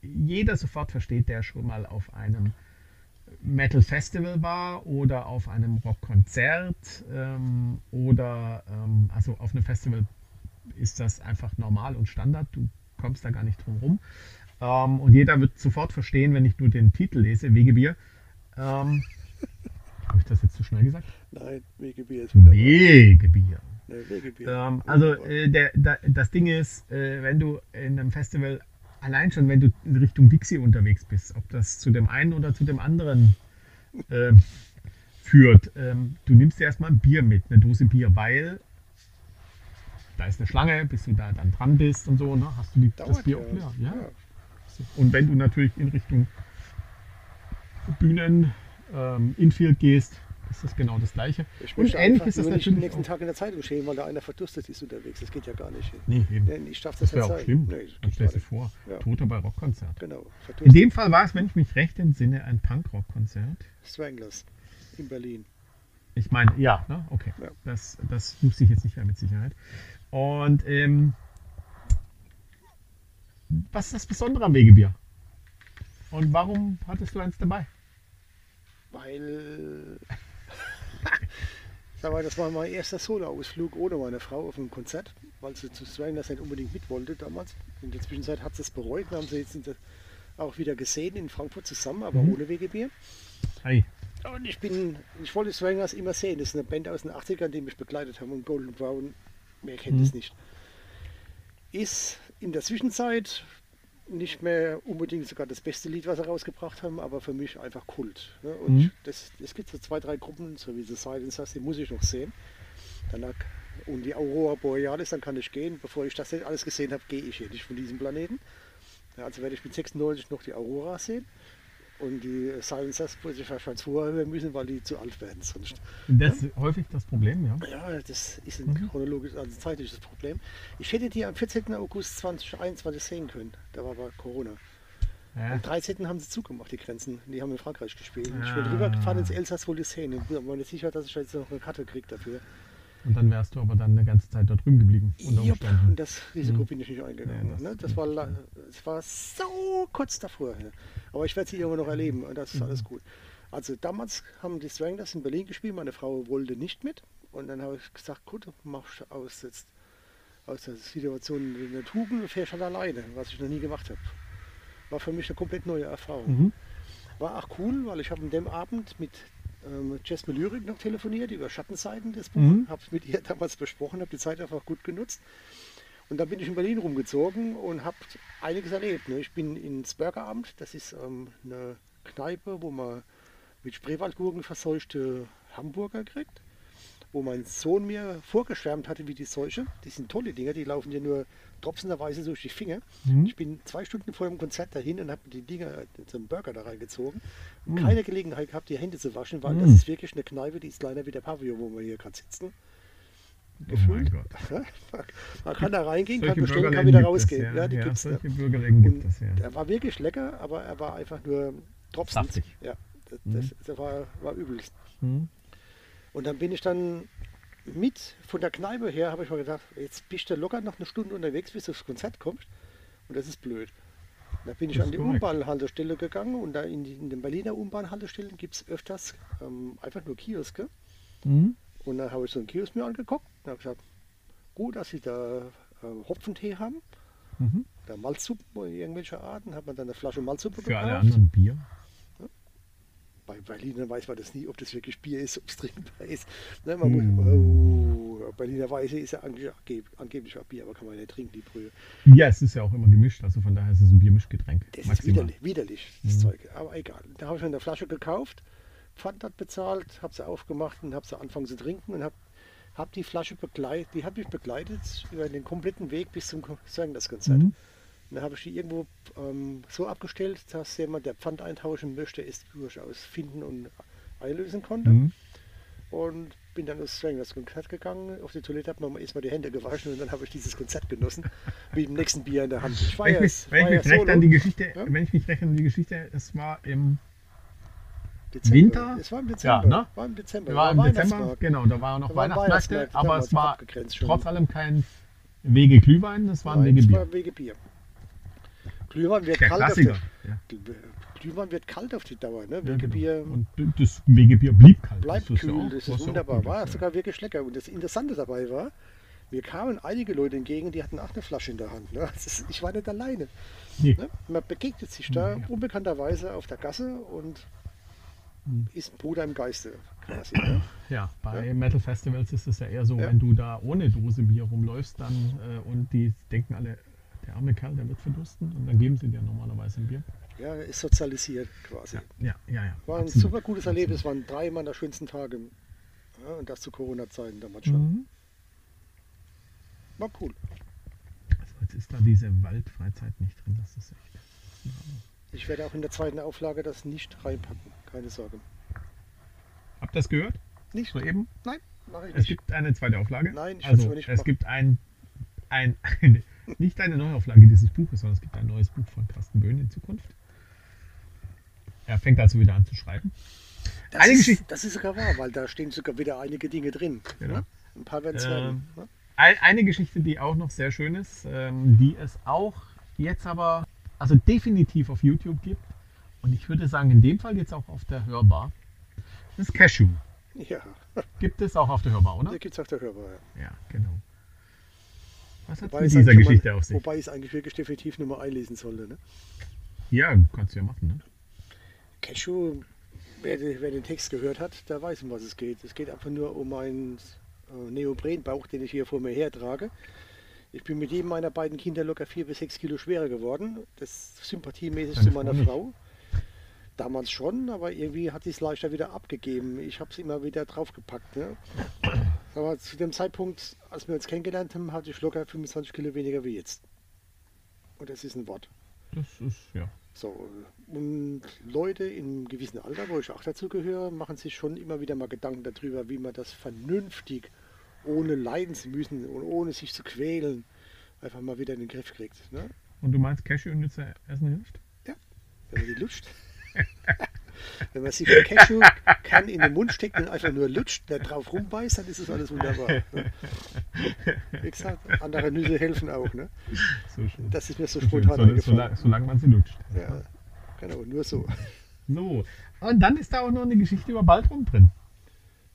jeder sofort versteht, der schon mal auf einem Metal Festival war oder auf einem Rockkonzert ähm, oder ähm, also auf einem Festival ist das einfach normal und Standard. Du kommst da gar nicht drum rum. Ähm, und jeder wird sofort verstehen, wenn ich nur den Titel lese, Wegebier. Ähm, Habe ich das jetzt zu schnell gesagt? Nein, Wegebier ist wunderbar. Wegebier. Ne, Wegebier. Ähm, also äh, der, der, das Ding ist, äh, wenn du in einem Festival, allein schon wenn du in Richtung Dixie unterwegs bist, ob das zu dem einen oder zu dem anderen ähm, führt, ähm, du nimmst dir erstmal ein Bier mit, eine Dose Bier, weil da ist eine Schlange, bis du da dann dran bist und so, ne, hast du die, das Bier ja. auch leer. Ja? Ja. Und wenn du natürlich in Richtung Bühnen, ähm, Infield gehst, ist das genau das Gleiche. Ich Und ähnlich ist das nur nicht natürlich nächsten. Tag in der Zeitung stehen, weil da einer verdurstet ist unterwegs. Das geht ja gar nicht. Nee, eben. Denn ich darf das, Das nicht auch schlimm. Nee, Dann du nicht. vor, Ja. Toter bei Rockkonzert. Genau, In verdurstet. dem Fall war es, wenn ich mich recht entsinne, ein Punkrock-Konzert. Stranglers in Berlin. Ich meine, ja, ne? okay. Ja. Das, das wusste ich jetzt nicht mehr mit Sicherheit. Und ähm, was ist das Besondere am Wegebier? Und warum hattest du eins dabei? Weil. Sag mal, das war mein erster Solo-Ausflug ohne meine Frau auf ein Konzert, weil sie zu Stranglers nicht unbedingt mit wollte damals. In der Zwischenzeit hat sie es bereut. Wir haben sie jetzt auch wieder gesehen in Frankfurt zusammen, aber Mhm. ohne Wegebier. Hey, Und ich bin, ich wollte Stranglers immer sehen. Das ist eine Band aus den 80ern, die mich begleitet haben und Golden Brown, wer kennt Mhm. es nicht. Ist in der Zwischenzeit nicht mehr unbedingt sogar das beste Lied, was sie rausgebracht haben, aber für mich einfach Kult. Ne? Und Mhm. das, es gibt so zwei, drei Gruppen, so wie The Silencers, die muss ich noch sehen. Danach, und die Aurora Borealis, dann kann ich gehen. Bevor ich das alles gesehen habe, gehe ich hier nicht von diesem Planeten. Ja, also werde ich mit 96 noch die Aurora sehen. Und die ich wahrscheinlich vorher hören müssen, weil die zu alt werden sonst. das ist häufig das Problem, ja. Ja, das ist ein Mhm. chronologisches, also ein zeitliches Problem. Ich hätte die am 14. August 2021 sehen können. Da war aber Corona. ja. Am 13. haben sie zugemacht, die Grenzen. Die haben in Frankreich gespielt. Ich Ah. bin rübergefahren ins Elsass, wollte es sehen. Ich bin mir nicht sicher, dass ich jetzt noch eine Karte kriege dafür. Und dann wärst du aber dann eine ganze Zeit da drüben geblieben. Jupp, und das Risiko Mhm. bin ich nicht eingegangen. Ja, das ne? das, war, das war so kurz davor. Ja. Aber ich werde sie irgendwann noch erleben und das ist Mhm. alles gut. Also damals haben die Stranglers in Berlin gespielt, meine Frau wollte nicht mit. Und dann habe ich gesagt, gut, machst du aus, jetzt, aus der Situation eine Tugend und fährst halt alleine, was ich noch nie gemacht habe. war für mich eine komplett neue Erfahrung. Mhm. War auch cool, weil ich habe an dem Abend mit ähm, Jasmine Lyrik noch telefoniert über Schattenseiten des Buches. Mhm. Habe mit ihr damals besprochen, habe die Zeit einfach gut genutzt. Und dann bin ich in Berlin rumgezogen und habe einiges erlebt. Ne? Ich bin ins Burgeramt, das ist ähm, eine Kneipe, wo man mit Spreewaldgurken verseuchte Hamburger kriegt. Wo mein Sohn mir vorgeschwärmt hatte, wie die Seuche. Die sind tolle Dinger, die laufen dir nur tropfenderweise durch die Finger. Mhm. Ich bin zwei Stunden vor dem Konzert dahin und habe die Dinger zum Burger da reingezogen. Und Mhm. keine Gelegenheit gehabt, die Hände zu waschen, weil Mhm. das ist wirklich eine Kneipe, die ist kleiner wie der Pavillon, wo wir hier gerade sitzen. Oh mein Gott. Man kann da reingehen, kann Solche bestellen, kann wieder rausgehen. Ja, Ja, die ja, gibt's solche Bürgerläden gibt es, ja. Er war wirklich lecker, aber er war einfach nur tropfend. Saftig. Ja, das, Mhm. das, das war, war übelst. Mhm. Und dann bin ich dann mit von der Kneipe her, habe ich mir gedacht, jetzt bist du locker noch eine Stunde unterwegs, bis du aufs Konzert kommst. Und das ist blöd. Da bin ich an die korrekt. U-Bahn-Haltestelle gegangen und da in, die, in den Berliner U-Bahn-Haltestellen gibt es öfters ähm, einfach nur Kioske. Mhm. Und dann habe ich so einen Kiosk mir angeguckt und habe gesagt, gut, dass sie da äh, Hopfentee haben, Mhm. da Malzsuppen irgendwelcher Arten, hat man dann eine Flasche Malzsuppe Für alle gekauft. anderen Bier. Bei Berliner weiß man das nie, ob das wirklich Bier ist, ob es trinkbar ist. Ne, man Mm. muss, oh, Berliner Weiße ist ja angeblich, angeblich auch Bier, aber kann man ja nicht trinken, die Brühe. Ja, es ist ja auch immer gemischt, also von daher ist es ein Biermischgetränk. Das ist maximal. widerlich, widerlich das Mhm. Zeug. Aber egal. Da habe ich mir eine Flasche gekauft, Pfand hat bezahlt, habe sie aufgemacht und habe sie angefangen zu trinken und habe hab die Flasche begleitet, die hat mich begleitet über den kompletten Weg bis zum Sangers-Konzert. Mhm. Und dann habe ich die irgendwo ähm, so abgestellt, dass jemand, der Pfand eintauschen möchte, es durchaus finden und einlösen konnte. Mhm. Und bin dann aufs das Konzert gegangen. Auf die Toilette habe mir erstmal die Hände gewaschen und dann habe ich dieses Konzert genossen. mit dem nächsten Bier in der Hand. Ich war Wenn ich ja, mich, wenn ich war ja mich recht an die Geschichte, Ja? wenn ich mich recht an die Geschichte, es war im Dezember. Winter? Es war im Dezember. Ja, ne? War im Dezember. Waren war im Dezember, genau, da waren noch Da waren aber es war trotz allem kein Wege Glühwein, es war ein Nein, Wege Bier. war Wege Bier. Glühwein wird, Der kalt auf die, Ja. Glühwein wird kalt auf die Dauer. Ne? Ja, Wege genau. Und das Wegebier blieb kalt. bleibt Das ist ja kühl. auch- das ja ist wunderbar. War ist, sogar wirklich lecker. Und das Interessante dabei war, mir kamen einige Leute entgegen, die hatten auch eine Flasche in der Hand. Ne? Ist, ich war nicht alleine. Nee. Ne? Man begegnet sich da Ja. unbekannterweise auf der Gasse und Hm. ist ein Bruder im Geiste quasi. Ne? Ja, bei Metal Festivals ist es ja eher so, Ja. wenn du da ohne Dose Bier rumläufst dann äh, und die denken alle, der arme Kerl, der wird verdursten und dann geben sie dir normalerweise ein Bier. Ja, ist sozialisiert quasi. Ja, ja, ja. War ein absolut. super gutes Erlebnis, waren drei meiner schönsten Tage. Ja, und das zu Corona-Zeiten damals schon. Mhm. War cool. Also jetzt ist da diese Waldfreizeit nicht drin, das ist echt. Ich werde auch in der zweiten Auflage das nicht reinpacken. Keine Sorge. Habt ihr das gehört? Nicht? Soeben? Nein, mache ich Es nicht. gibt eine zweite Auflage. Nein, ich also nicht es machen. gibt ein, ein eine, nicht eine Neuauflage dieses Buches, sondern es gibt ein neues Buch von Carsten Böhn in Zukunft. Er fängt also wieder an zu schreiben. Das, eine ist, Geschichte- das ist sogar wahr, weil da stehen sogar wieder einige Dinge drin. Genau. Ne? Ein paar werden es Ähm, werden. Ne? Ein, eine Geschichte, die auch noch sehr schön ist, ähm, die es auch jetzt aber, also definitiv auf YouTube gibt. Und ich würde sagen, in dem Fall jetzt auch auf der Hörbar. Das ist Cashew. Ja, Gibt es auch auf der Hörbar, oder? hier gibt es auf der Hörbar. Ja. Ja, genau. Was hat es dieser Geschichte mal, auf sich? Wobei ich es eigentlich wirklich definitiv nur mal einlesen sollte. Ne? Ja, kannst du ja machen, ne? Cashew, wer, den- wer den Text gehört hat, der weiß, um was es geht. Es geht einfach nur um einen äh, Neoprenbauch, den ich hier vor mir hertrage. Ich bin mit jedem meiner beiden Kinder locker vier bis sechs Kilo schwerer geworden. Das sympathiemäßig zu meiner Frau nicht? Damals schon, aber irgendwie hat sie es leichter wieder abgegeben. Ich habe es immer wieder draufgepackt. Ne? Aber zu dem Zeitpunkt, als wir uns kennengelernt haben, hatte ich locker 25 Kilo weniger wie jetzt. Und das ist ein Wort. Das ist, ja. So, und Leute im gewissen Alter, wo ich auch dazu gehöre, machen sich schon immer wieder mal Gedanken darüber, wie man das vernünftig, ohne leiden zu müssen und ohne sich zu quälen, einfach mal wieder in den Griff kriegt. Ne? Und du meinst Cashew-Nüsse essen hilft? Wenn man die lutscht. Wenn man sich einen Cashew-Kern in den Mund steckt und einfach nur lutscht, nicht drauf rumbeißt, dann ist es alles wunderbar. Ne? Wie gesagt, andere Nüsse helfen auch. Ne? So. Das ist mir so spontan So, so, eingefallen. solange man sie lutscht. Ja, genau, nur so. So. Und dann ist da auch noch eine Geschichte über Baltrum drin.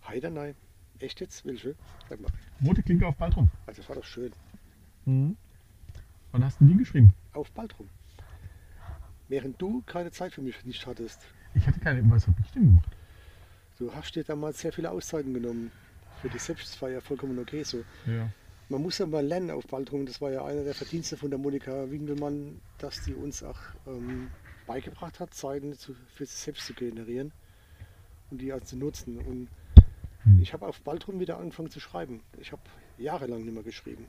Heider, nein. Echt jetzt? Welche? Sag mal. Rote Klinke auf Baltrum. Also das war doch schön. Mhm. Wann hast du die geschrieben? Auf Baltrum. Während du keine Zeit für mich nicht hattest. Ich hatte keine, was habe ich denn gemacht? Du hast dir damals sehr viele Auszeiten genommen. Für dich selbst das war ja vollkommen okay so. Ja. Man muss ja mal lernen auf Baldrum. Das war ja einer der Verdienste von der Monika Winkelmann, dass die uns auch ähm, beigebracht hat, Zeiten zu, für sich selbst zu generieren und die also zu nutzen. Und ich habe auf Baldrum wieder angefangen zu schreiben. Ich habe jahrelang nicht mehr geschrieben.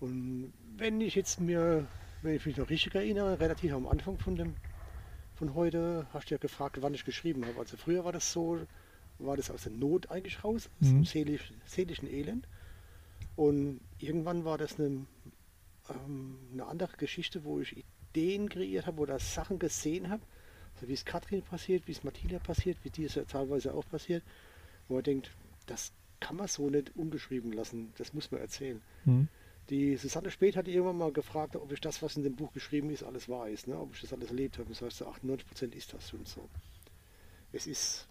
Und wenn ich jetzt mir, wenn ich mich noch richtig erinnere, relativ am Anfang von dem von heute, hast du ja gefragt, wann ich geschrieben habe. Also früher war das so, war das aus der Not eigentlich raus, aus Mhm. dem seelisch, seelischen Elend. Und irgendwann war das eine, ähm, eine andere Geschichte, wo ich Ideen kreiert habe oder Sachen gesehen habe, also wie es Katrin passiert, wie es Martina passiert, wie dir es ja teilweise auch passiert, wo man denkt, das kann man so nicht ungeschrieben lassen, das muss man erzählen. Hm. Die Susanne Speth hat irgendwann mal gefragt, ob ich das, was in dem Buch geschrieben ist, alles wahr ist, ne? ob ich das alles erlebt habe. Das heißt, zu 98 Prozent ist das und so. Es ist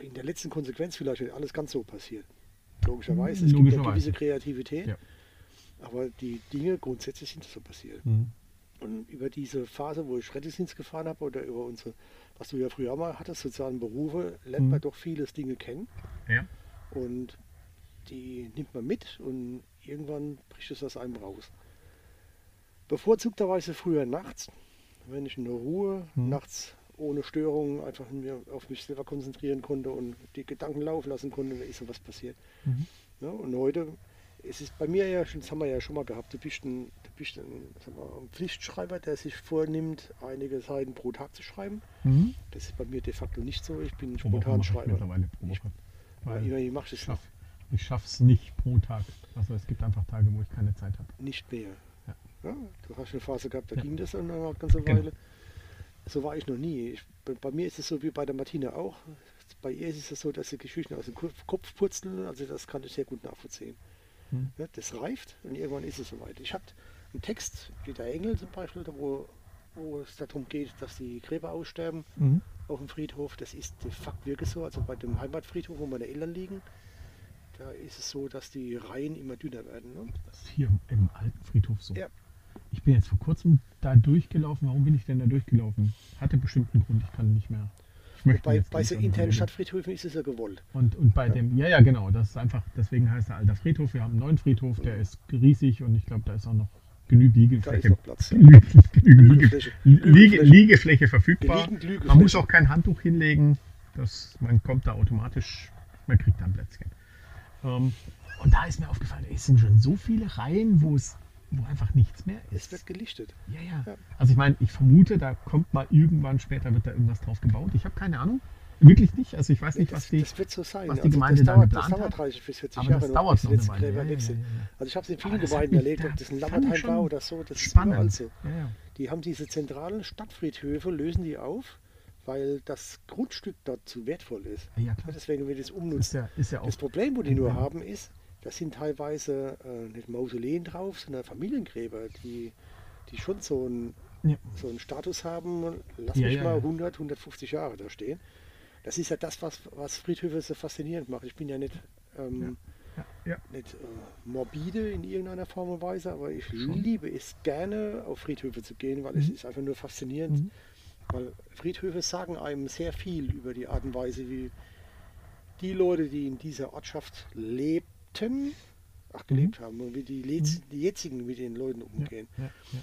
in der letzten Konsequenz vielleicht nicht alles ganz so passiert. Logischerweise, es gibt Logischerweise. eine gewisse Kreativität, Ja. aber die Dinge grundsätzlich sind so passiert. Hm. Und über diese Phase, wo ich Rettungsdienst gefahren habe oder über unsere, was du ja früher mal hattest, sozialen Berufe, lernt Mhm. man doch vieles Dinge kennen. Ja. Und die nimmt man mit und irgendwann bricht es aus einem raus. Bevorzugterweise früher nachts, wenn ich in der Ruhe Mhm. nachts ohne Störungen einfach mir auf mich selber konzentrieren konnte und die Gedanken laufen lassen konnte, da ist so was passiert. Mhm. Ja, und heute, es ist bei mir ja schon, das haben wir ja schon mal gehabt, du bist ein, du bist ein, wir, ein Pflichtschreiber, der sich vornimmt, einige Seiten pro Tag zu schreiben. Mhm. Das ist bei mir de facto nicht so. Ich bin ein mache ich Spontanschreiber. Aber Weil ich es schaff, ich schaff's nicht pro Tag. Also es gibt einfach Tage, wo ich keine Zeit habe. nicht mehr. Ja. Ja, du hast eine Phase gehabt, da Ja. ging das dann eine ganze Genau. Weile. So war ich noch nie. Ich, bei, mir ist es so wie bei der Martina auch. Bei ihr ist es so, dass sie Geschichten aus dem Kopf, purzeln. Also das kann ich sehr gut nachvollziehen. Hm. Ja, das reift und irgendwann ist es soweit. Ich habe einen Text, wie der Engel zum Beispiel, wo, wo es darum geht, dass die Gräber aussterben Mhm. auf dem Friedhof. Das ist de facto wirklich so. Also bei dem Heimatfriedhof, wo meine Eltern liegen, da ist es so, dass die Reihen immer dünner werden. Ne? Das ist hier im alten Friedhof so. Ja. Ich bin jetzt vor kurzem da durchgelaufen. Warum bin ich denn da durchgelaufen? Hatte bestimmt einen Grund, ich kann nicht mehr. Möchte Bei, so internen. Stadtfriedhöfen ist es ja gewollt. Und, und bei dem, ja, ja, genau, das ist einfach, deswegen heißt er alter Friedhof. Wir haben einen neuen Friedhof, der ist riesig und ich glaube, da ist auch noch genügend Liegefläche, genügend Liege. Liegefläche verfügbar. Man muss auch kein Handtuch hinlegen, das, man kommt da automatisch, man kriegt da ein Plätzchen. Ähm, und da ist mir aufgefallen, es sind schon so viele Reihen, wo es wo einfach nichts mehr Es ist. wird gelichtet. Ja, ja. Ja. Also ich meine, ich vermute, da kommt mal irgendwann später, wird da irgendwas drauf gebaut. Ich habe keine Ahnung. Wirklich nicht. Also ich weiß nicht, was das, die. das wird so sein. was die Gemeinde das da dauert, das geplant dauert hat. 30 bis 40 Aber Jahre das dauert noch eine Weile. Ja, ja, ja. Also ich habe es in vielen das Gemeinden erlebt, da ob das ein Lammertheim war oder so. Das ist überall Spannend. so. Die haben diese zentralen Stadtfriedhöfe, lösen die auf, weil das Grundstück dort zu wertvoll ist. ja. Deswegen wird es Ist umnutzt. ja, ist ja. Das Problem, wo die nur haben, ist, das sind teilweise äh, nicht Mausoleen drauf, sondern Familiengräber, die, die schon so einen, so einen Status haben, lass mich mal ja. 100, 150 Jahre da stehen. Das ist ja das, was, was Friedhöfe so faszinierend macht. Ich bin ja nicht, ähm, nicht äh, morbide in irgendeiner Form und Weise, aber ich Schon. liebe es gerne, auf Friedhöfe zu gehen, weil es Mhm. ist einfach nur faszinierend. Mhm. Weil Friedhöfe sagen einem sehr viel über die Art und Weise, wie die Leute, die in dieser Ortschaft lebten, ach, gelebt haben und wie die, Letz- die jetzigen mit den Leuten Ja, umgehen. ja, ja.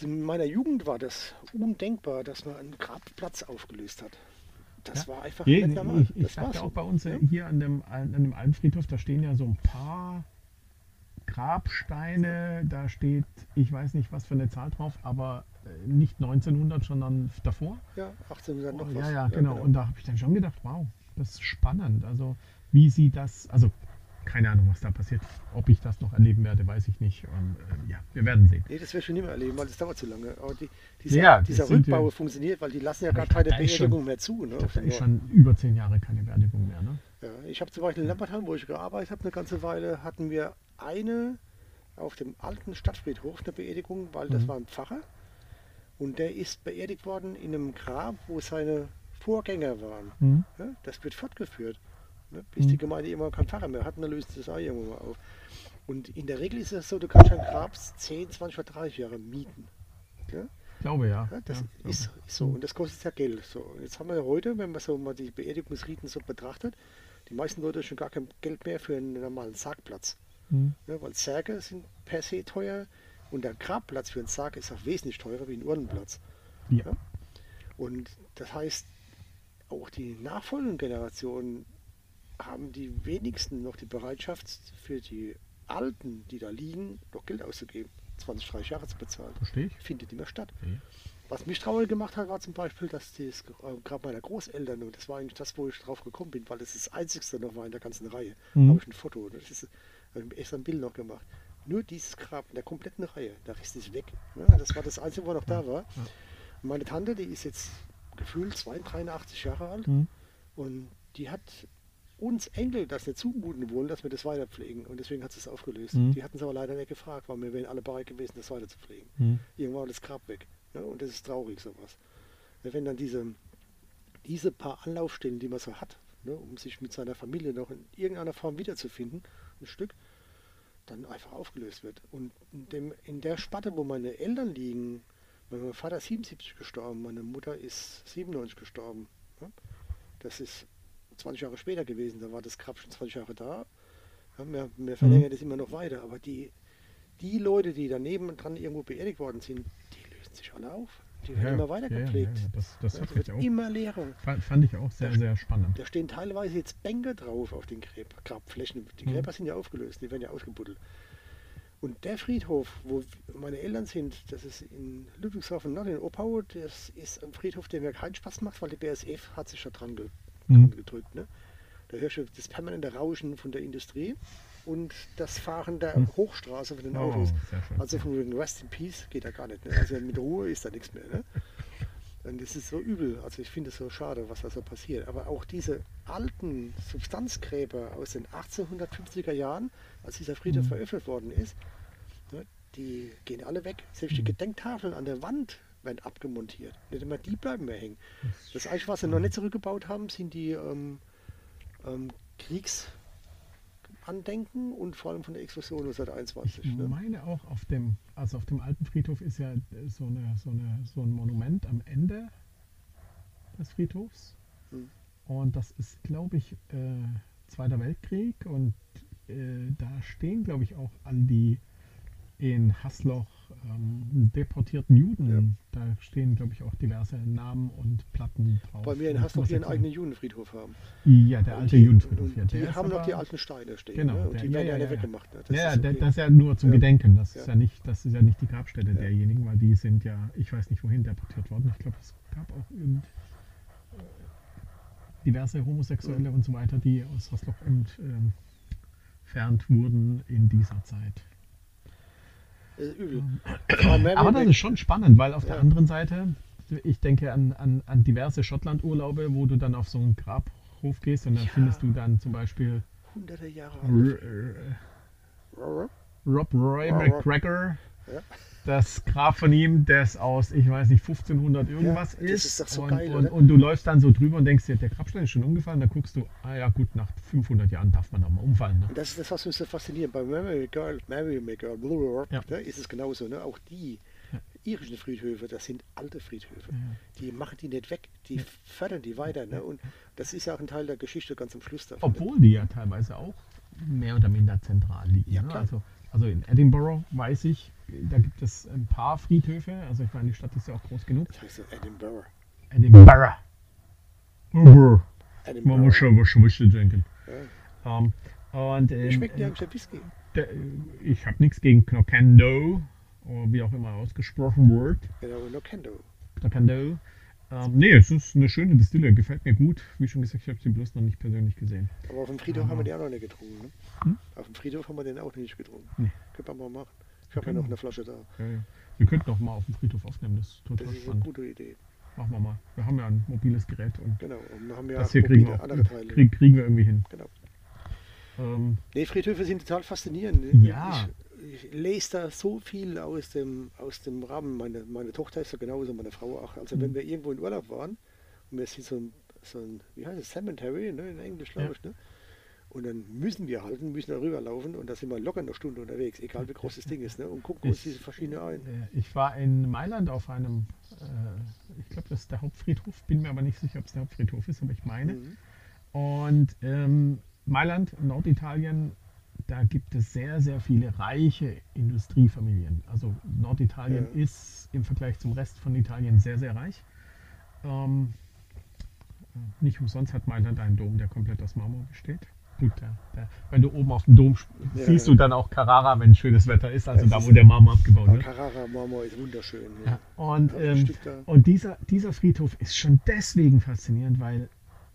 In meiner Jugend war das undenkbar, dass man einen Grabplatz aufgelöst hat. Das Ja. war einfach Nee, nicht normal. ich ich das sag war ja so. auch bei uns Ja. hier an dem, an dem alten Friedhof, da stehen ja so ein paar Grabsteine, da steht, ich weiß nicht was für eine Zahl drauf, aber nicht 1900, sondern davor. Ja, 1800 noch Oh, was. ja, ja, genau. Und da habe ich dann schon gedacht, wow, das ist spannend. Also wie sie das, also keine Ahnung, was da passiert. Ob ich das noch erleben werde, weiß ich nicht. Und, äh, ja, wir werden sehen. Nee, das wirst du nicht mehr erleben, weil das dauert zu lange. Aber die, dieser, Ja, dieser Rückbau wir- funktioniert, weil die lassen ja gar ich keine Beerdigung mehr zu. Ne? Ich da ist Ja. schon über zehn Jahre keine Beerdigung mehr. Ne? Ja, ich habe zum Beispiel in Lambertheim, wo ich gearbeitet habe, eine ganze Weile, hatten wir eine auf dem alten Stadtfriedhof eine Beerdigung, weil das Mhm. war ein Pfarrer und der ist beerdigt worden in einem Grab, wo seine Vorgänger waren. Mhm. Ja, das wird fortgeführt, ne, bis Mhm. die Gemeinde immer keinen Pfarrer mehr hat und dann löst das auch irgendwann mal auf. Und in der Regel ist es so, du kannst ein Grab 10, 20 oder 30 Jahre mieten. Ja? glaube ja. Ja, das ja, ist, ist so und das kostet ja Geld. So, und jetzt haben wir heute, wenn man so mal die Beerdigungsriten so betrachtet, die meisten Leute schon gar kein Geld mehr für einen normalen Sargplatz. Hm. Ja, weil Särge sind per se teuer und der Grabplatz für einen Sarg ist auch wesentlich teurer wie ein Urnenplatz. Ja. Ja. Und das heißt, auch die nachfolgenden Generationen haben die wenigsten noch die Bereitschaft für die Alten, die da liegen, noch Geld auszugeben. 20, 30 Jahre zu bezahlen. Verstehe ich. Findet mehr statt. Okay. Was mich traurig gemacht hat, war zum Beispiel, dass das äh, gerade meiner Großeltern, und das war eigentlich das, wo ich drauf gekommen bin, weil das das einzigste noch war in der ganzen Reihe, Mhm. habe ich ein Foto, das ist habe ich mir extra ein Bild noch gemacht. Nur dieses Grab in der kompletten Reihe, der Rest ist weg. Ja, das war das Einzige, wo noch da war. Und meine Tante, die ist jetzt gefühlt 82 Jahre alt Hm. und die hat uns Enkel das nicht zumuten wollen, dass wir das weiterpflegen. Und deswegen hat sie es aufgelöst. Mhm. Die hatten es aber leider nicht gefragt, weil wir wären alle bereit gewesen, das weiter zu pflegen. Hm. Irgendwann war das Grab weg. Ja, und das ist traurig, sowas. Wenn dann diese, diese paar Anlaufstellen, die man so hat, ne, um sich mit seiner Familie noch in irgendeiner Form wiederzufinden, ein Stück, dann einfach aufgelöst wird. Und in, dem, in der Spatte, wo meine Eltern liegen, mein Vater ist 77 gestorben, meine Mutter ist 97 gestorben. Das ist 20 Jahre später gewesen, da war das Grab schon 20 Jahre da. Wir, wir verlängern das immer noch weiter, aber die, die Leute, die daneben dran irgendwo beerdigt worden sind, die lösen sich alle auf. Die werden immer weiter ja, gepflegt. Ja, ja, das das Ja, mich wird auch, immer leerer. fand, ich auch sehr, sehr spannend. Da stehen teilweise jetzt Bänke drauf auf den Gräb Grabflächen. Die Mhm. Gräber sind ja aufgelöst, die werden ja ausgebuddelt. Und der Friedhof, wo meine Eltern sind, das ist in Ludwigshafen, Nord in Oppau, das ist ein Friedhof, der mir keinen Spaß macht, weil die BSF hat sich da dran, ge Mhm. dran gedrückt. Ne? Da hörst du das permanente Rauschen von der Industrie und das Fahren der Mhm. Hochstraße von den Oh, Autos. Also von wegen Rest in Peace geht da gar nicht. Ne? Also mit Ruhe ist da nichts mehr. Ne? Und das ist so übel. Also ich finde es so schade, was da so passiert. Aber auch diese alten Substanzgräber aus den 1850er Jahren, als dieser Friedhof Mhm. veröffentlicht worden ist, ne, die gehen alle weg. Selbst die Mhm. Gedenktafeln an der Wand werden abgemontiert. Nicht immer die bleiben mehr hängen. Das Einzige, was sie noch nicht zurückgebaut haben, sind die ähm, ähm, Kriegsandenken und vor allem von der Explosion 1921. Ich Ne? meine auch auf dem, also auf dem alten Friedhof ist ja so, eine, so, eine, so ein Monument am Ende des Friedhofs. Hm. Und das ist, glaube ich, äh, Zweiter Weltkrieg. Und äh, da stehen, glaube ich, auch all die in Hasloch ähm, deportierten Juden. Da stehen, glaube ich, auch diverse Namen und Platten drauf. Weil wir in Hasloch ihren Homosexuelle. eigenen Judenfriedhof haben. Ja, der Und alte die, Judenfriedhof. Ja, die haben noch die alten Steine stehen. Genau, ne? Und der- die ja, werden ja, ja, ja, ja. weggemacht. Ne? Das ja, ist der- das ist ja nur zum Ja. Gedenken. Das Ja. ist ja nicht, das ist ja nicht die Grabstätte Ja. derjenigen, weil die sind ja, ich weiß nicht wohin deportiert worden. Ich glaube, es gab auch irgend, äh, diverse Homosexuelle und so weiter, die aus ent, ähm, entfernt wurden in dieser Zeit. Das ist übel. Aber Aber das ist schon spannend, weil auf der Ja. anderen Seite, ich denke an, an, an diverse Schottland-Urlaube, wo du dann auf so einen Grabhof gehst und dann Ja. findest du dann zum Beispiel hunderte Jahre alt. äh, Rob Roy McGregor, Ja. das Grab von ihm, das aus, ich weiß nicht, 1500 irgendwas das ist. ist doch so und, geil, und, und du läufst dann so drüber und denkst dir, der Grabstein ist schon umgefallen, dann guckst du, ah ja gut, nach 500 Jahren darf man auch mal umfallen. Ne? Das ist das, was mich so fasziniert. Bei Mary Girl, Mary Girl, Ja. ne, ist es genauso. Ne? Auch die Ja. irischen Friedhöfe, das sind alte Friedhöfe. Ja. Die machen die nicht weg, die fördern die weiter. Ne? Und das ist ja auch ein Teil der Geschichte ganz am Schluss davon. ne? Obwohl die ja teilweise auch mehr oder minder zentral liegen. Ja, ne? Also, also in Edinburgh weiß ich, da gibt es ein paar Friedhöfe. Also ich meine, die Stadt ist ja auch groß genug. Das heißt Edinburgh. Edinburgh. Edinburgh. Man muss schon was Whisky trinken. Ja. Ähm, und Wie ähm, schmeckt eigentlich der Whisky? der, ich habe nichts gegen Knocando, oder wie auch immer ausgesprochen wird. Genau, no Kendo. Knocando. Ähm, nee, es ist eine schöne Distille, gefällt mir gut. Wie schon gesagt, ich habe sie bloß noch nicht persönlich gesehen. Aber auf dem Friedhof haben wir den auch noch nicht getrunken. Ne? Hm? Auf dem Friedhof haben wir den auch nicht getrunken. Nee. Können wir mal machen. Ich habe ja noch eine Flasche da. Ja, ja. Wir könnten auch mal auf dem Friedhof aufnehmen, das ist Das total ist eine spannend. gute Idee. Machen wir mal. Wir haben ja ein mobiles Gerät und Genau. Und wir haben ja das hier kriegen wir, auch, andere Teile. krieg, kriegen wir irgendwie hin. Genau. Ähm, Nee, Friedhöfe sind total faszinierend. Ja. Ich, ich lese da so viel aus dem, aus dem Rahmen. Meine, meine Tochter ist ja genauso, meine Frau auch. Also wenn Mhm. wir irgendwo in Urlaub waren und wir sind so ein, so ein wie heißt es, Cemetery, ne, in Englisch glaube Ja. ich, ne? Und dann müssen wir halten, müssen da rüberlaufen und da sind wir locker eine Stunde unterwegs, egal wie groß das Ding ist, ne? und gucken uns Ich- diese verschiedenen ein. Äh, Ich war in Mailand auf einem, äh, ich glaube, das ist der Hauptfriedhof, bin mir aber nicht sicher, ob es der Hauptfriedhof ist, aber ich meine. Mhm. Und ähm, Mailand, Norditalien, da gibt es sehr, sehr viele reiche Industriefamilien. Also Norditalien Ja. ist im Vergleich zum Rest von Italien sehr, sehr reich. Ähm, äh, nicht umsonst hat Mailand einen Dom, der komplett aus Marmor besteht. Gut, der, wenn du oben auf dem Dom Ja, siehst ja. du dann auch Carrara, wenn schönes Wetter ist, also Ja, da, wo der Marmor abgebaut wird. Carrara Marmor ist wunderschön. Ja, Ja. und, Ja, ähm, und dieser, dieser Friedhof ist schon deswegen faszinierend, weil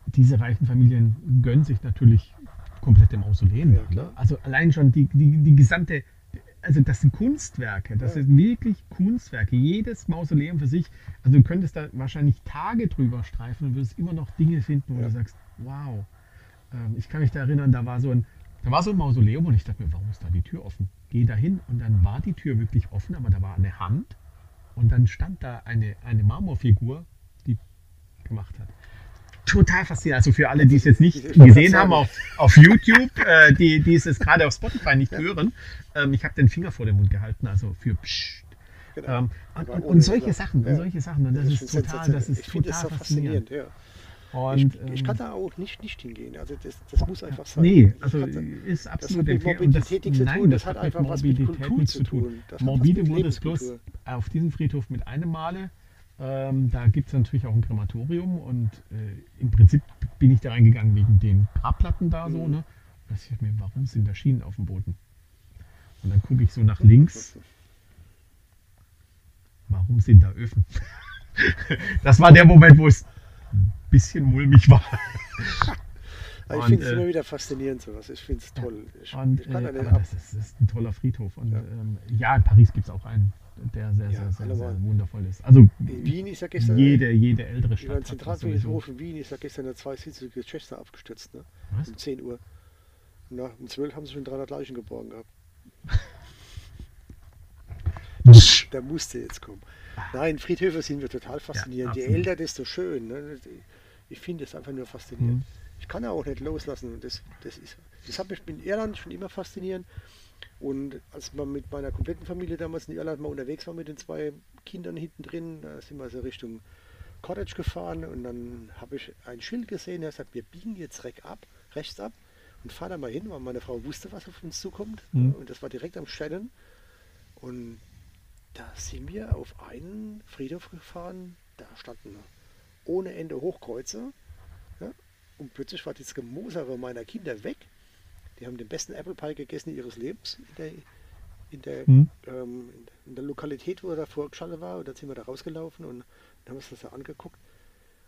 diese reichen Familien gönnen sich natürlich komplette Mausoleen. Ja, ne? Also allein schon die, die, die gesamte, also das sind Kunstwerke, das Ja. sind wirklich Kunstwerke. Jedes Mausoleum für sich, also du könntest da wahrscheinlich Tage drüber streifen und würdest immer noch Dinge finden, wo Ja. du sagst, wow. Ähm, ich kann mich da erinnern, da war so ein, da war so ein Mausoleum und ich dachte mir, warum ist da die Tür offen? Geh da hin und dann war die Tür wirklich offen, aber da war eine Hand und dann stand da eine, eine Marmorfigur, die gemacht hat. Total faszinierend. Also für alle, die es jetzt nicht gesehen haben auf, auf YouTube, äh, die, die es jetzt gerade auf Spotify nicht hören, ähm, ich habe den Finger vor den Mund gehalten, also für Psst. Genau. Ähm, und, und, und solche Sachen. Und solche Sachen. Und das, ist total, das ist total faszinierend. Und, ich, ich kann ähm, da auch nicht, nicht hingehen. Also das, das muss einfach sein. Nee, also kann da- ist das absolut hat mit. Und das, Morbidität zu nein, tun, das das hat hat einfach was mit Kultur nichts zu tun. Das Morbide wurde es bloß auf diesem Friedhof mit einem Male. Ähm, da gibt es natürlich auch ein Krematorium und äh, im Prinzip bin ich da reingegangen wegen den Grabplatten da so. Mhm. Ne? Da dachte ich mir, warum sind da Schienen auf dem Boden? Und dann gucke ich so nach links, warum sind da Öfen? das war der Moment, wo es bisschen mulmig war. Ich finde es äh, immer wieder faszinierend sowas. Ich finde es toll. Ich, Und, ich kann äh, aber ab. das ist, das ist ein toller Friedhof. Und Ja. ja, ähm, ja in Paris gibt es auch einen, der sehr, Ja, sehr, sehr, sehr wundervoll ist. Also In Wien ist ja gestern jede, jede ältere über den Stadt. hat das Zentralfriedhof in Wien ist ja gestern eine zweisitzige Chester abgestürzt. Ne? Was? Um 10 Uhr. Na, um 12 haben sie schon 300 Leichen geborgen gehabt. Der musste jetzt kommen. Nein, Friedhöfe sind wir total faszinierend. Je absolut. älter, desto schön. Ne? Ich finde es einfach nur faszinierend. Mhm. Ich kann auch nicht loslassen. Und das, das, ist, das hat mich in Irland schon immer faszinierend. Und als man mit meiner kompletten Familie damals in Irland mal unterwegs war mit den zwei Kindern hinten drin, da sind wir so Richtung Cottage gefahren und dann habe ich ein Schild gesehen, der sagt, wir biegen jetzt reck ab, rechts ab und fahren da mal hin, weil meine Frau wusste, was auf uns zukommt. Mhm. Und das war direkt am Shannon. Und da sind wir auf einen Friedhof gefahren, da standen ohne Ende Hochkreuze. Ja? Und plötzlich war das Gemosere meiner Kinder weg. Die haben den besten Apple Pie gegessen ihres Lebens in der, in der, Mhm. ähm, in der Lokalität, wo er davor geschaltet war. Und dann sind wir da rausgelaufen und haben uns das so angeguckt.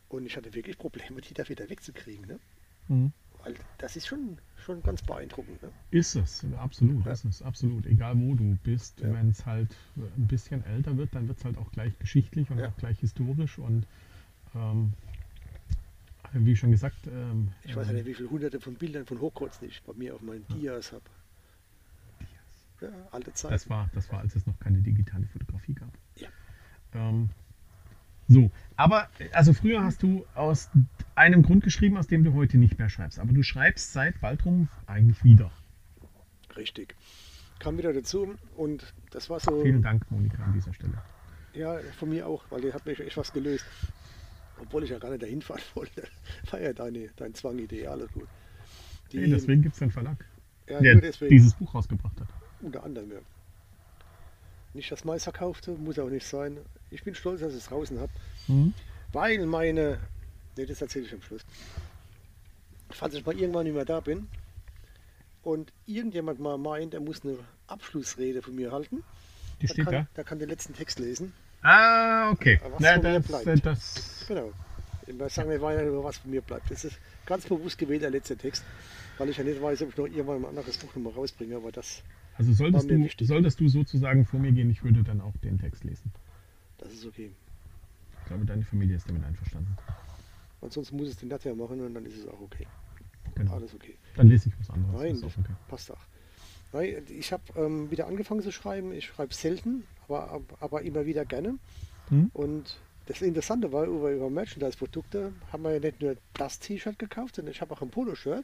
Und ich hatte wirklich Probleme, die da wieder wegzukriegen. Ne? Mhm. Weil das ist schon, schon ganz beeindruckend. Ne? Ist es, absolut, Ja. ist es, absolut. Egal wo du bist, Ja. wenn es halt ein bisschen älter wird, dann wird es halt auch gleich geschichtlich und Ja. auch gleich historisch und ähm, wie schon gesagt, ähm, Ich weiß ja nicht, wie viele hunderte von Bildern von Hochkreuzen ich bei mir auf meinen Dias habe. Ja, alte Zeit. Das war, das war, als es noch keine digitale Fotografie gab. Ja. Ähm, so, aber also früher hast du aus einem Grund geschrieben, aus dem du heute nicht mehr schreibst. Aber du schreibst seit Waldrum eigentlich wieder. Richtig. Kam wieder dazu und das war so, Vielen Dank, Monika, an dieser Stelle. ja, von mir auch, weil die hat mich echt was gelöst. Obwohl ich ja gar nicht dahin fahren wollte. War ja deine, dein Zwangidee, alles gut. Die, Hey, deswegen gibt es einen Verlag, ja, der dieses Buch rausgebracht hat. unter anderem, ja. Nicht das meiste verkaufte, muss auch nicht sein. Ich bin stolz, dass ich es draußen habe. Mhm. Weil meine, ne, das erzähle ich am Schluss. Falls ich mal irgendwann nicht mehr da bin und irgendjemand mal meint, er muss eine Abschlussrede von mir halten, Die der steht kann, da. der kann den letzten Text lesen. Ah, okay. Was Na, das, das, Genau. Wir sagen wir weiter über was von mir bleibt. Das ist ganz bewusst gewählt der letzte Text, weil ich ja nicht weiß, ob ich noch irgendwann ein anderes Buch nochmal rausbringe, aber das, also solltest du, wichtig. solltest du sozusagen vor mir gehen, ich würde dann auch den Text lesen. das ist okay. Ich glaube, deine Familie ist damit einverstanden. Ansonsten muss es den Nadja machen und dann ist es auch okay. Genau. Alles okay. Dann lese ich was anderes. Nein, auch okay. passt auch. Nein, ich habe ähm, wieder angefangen zu schreiben. Ich schreibe selten, aber, aber immer wieder gerne. Hm? Und das Interessante war, über, über Merchandise-Produkte haben wir ja nicht nur das T-Shirt gekauft, sondern ich habe auch ein Poloshirt,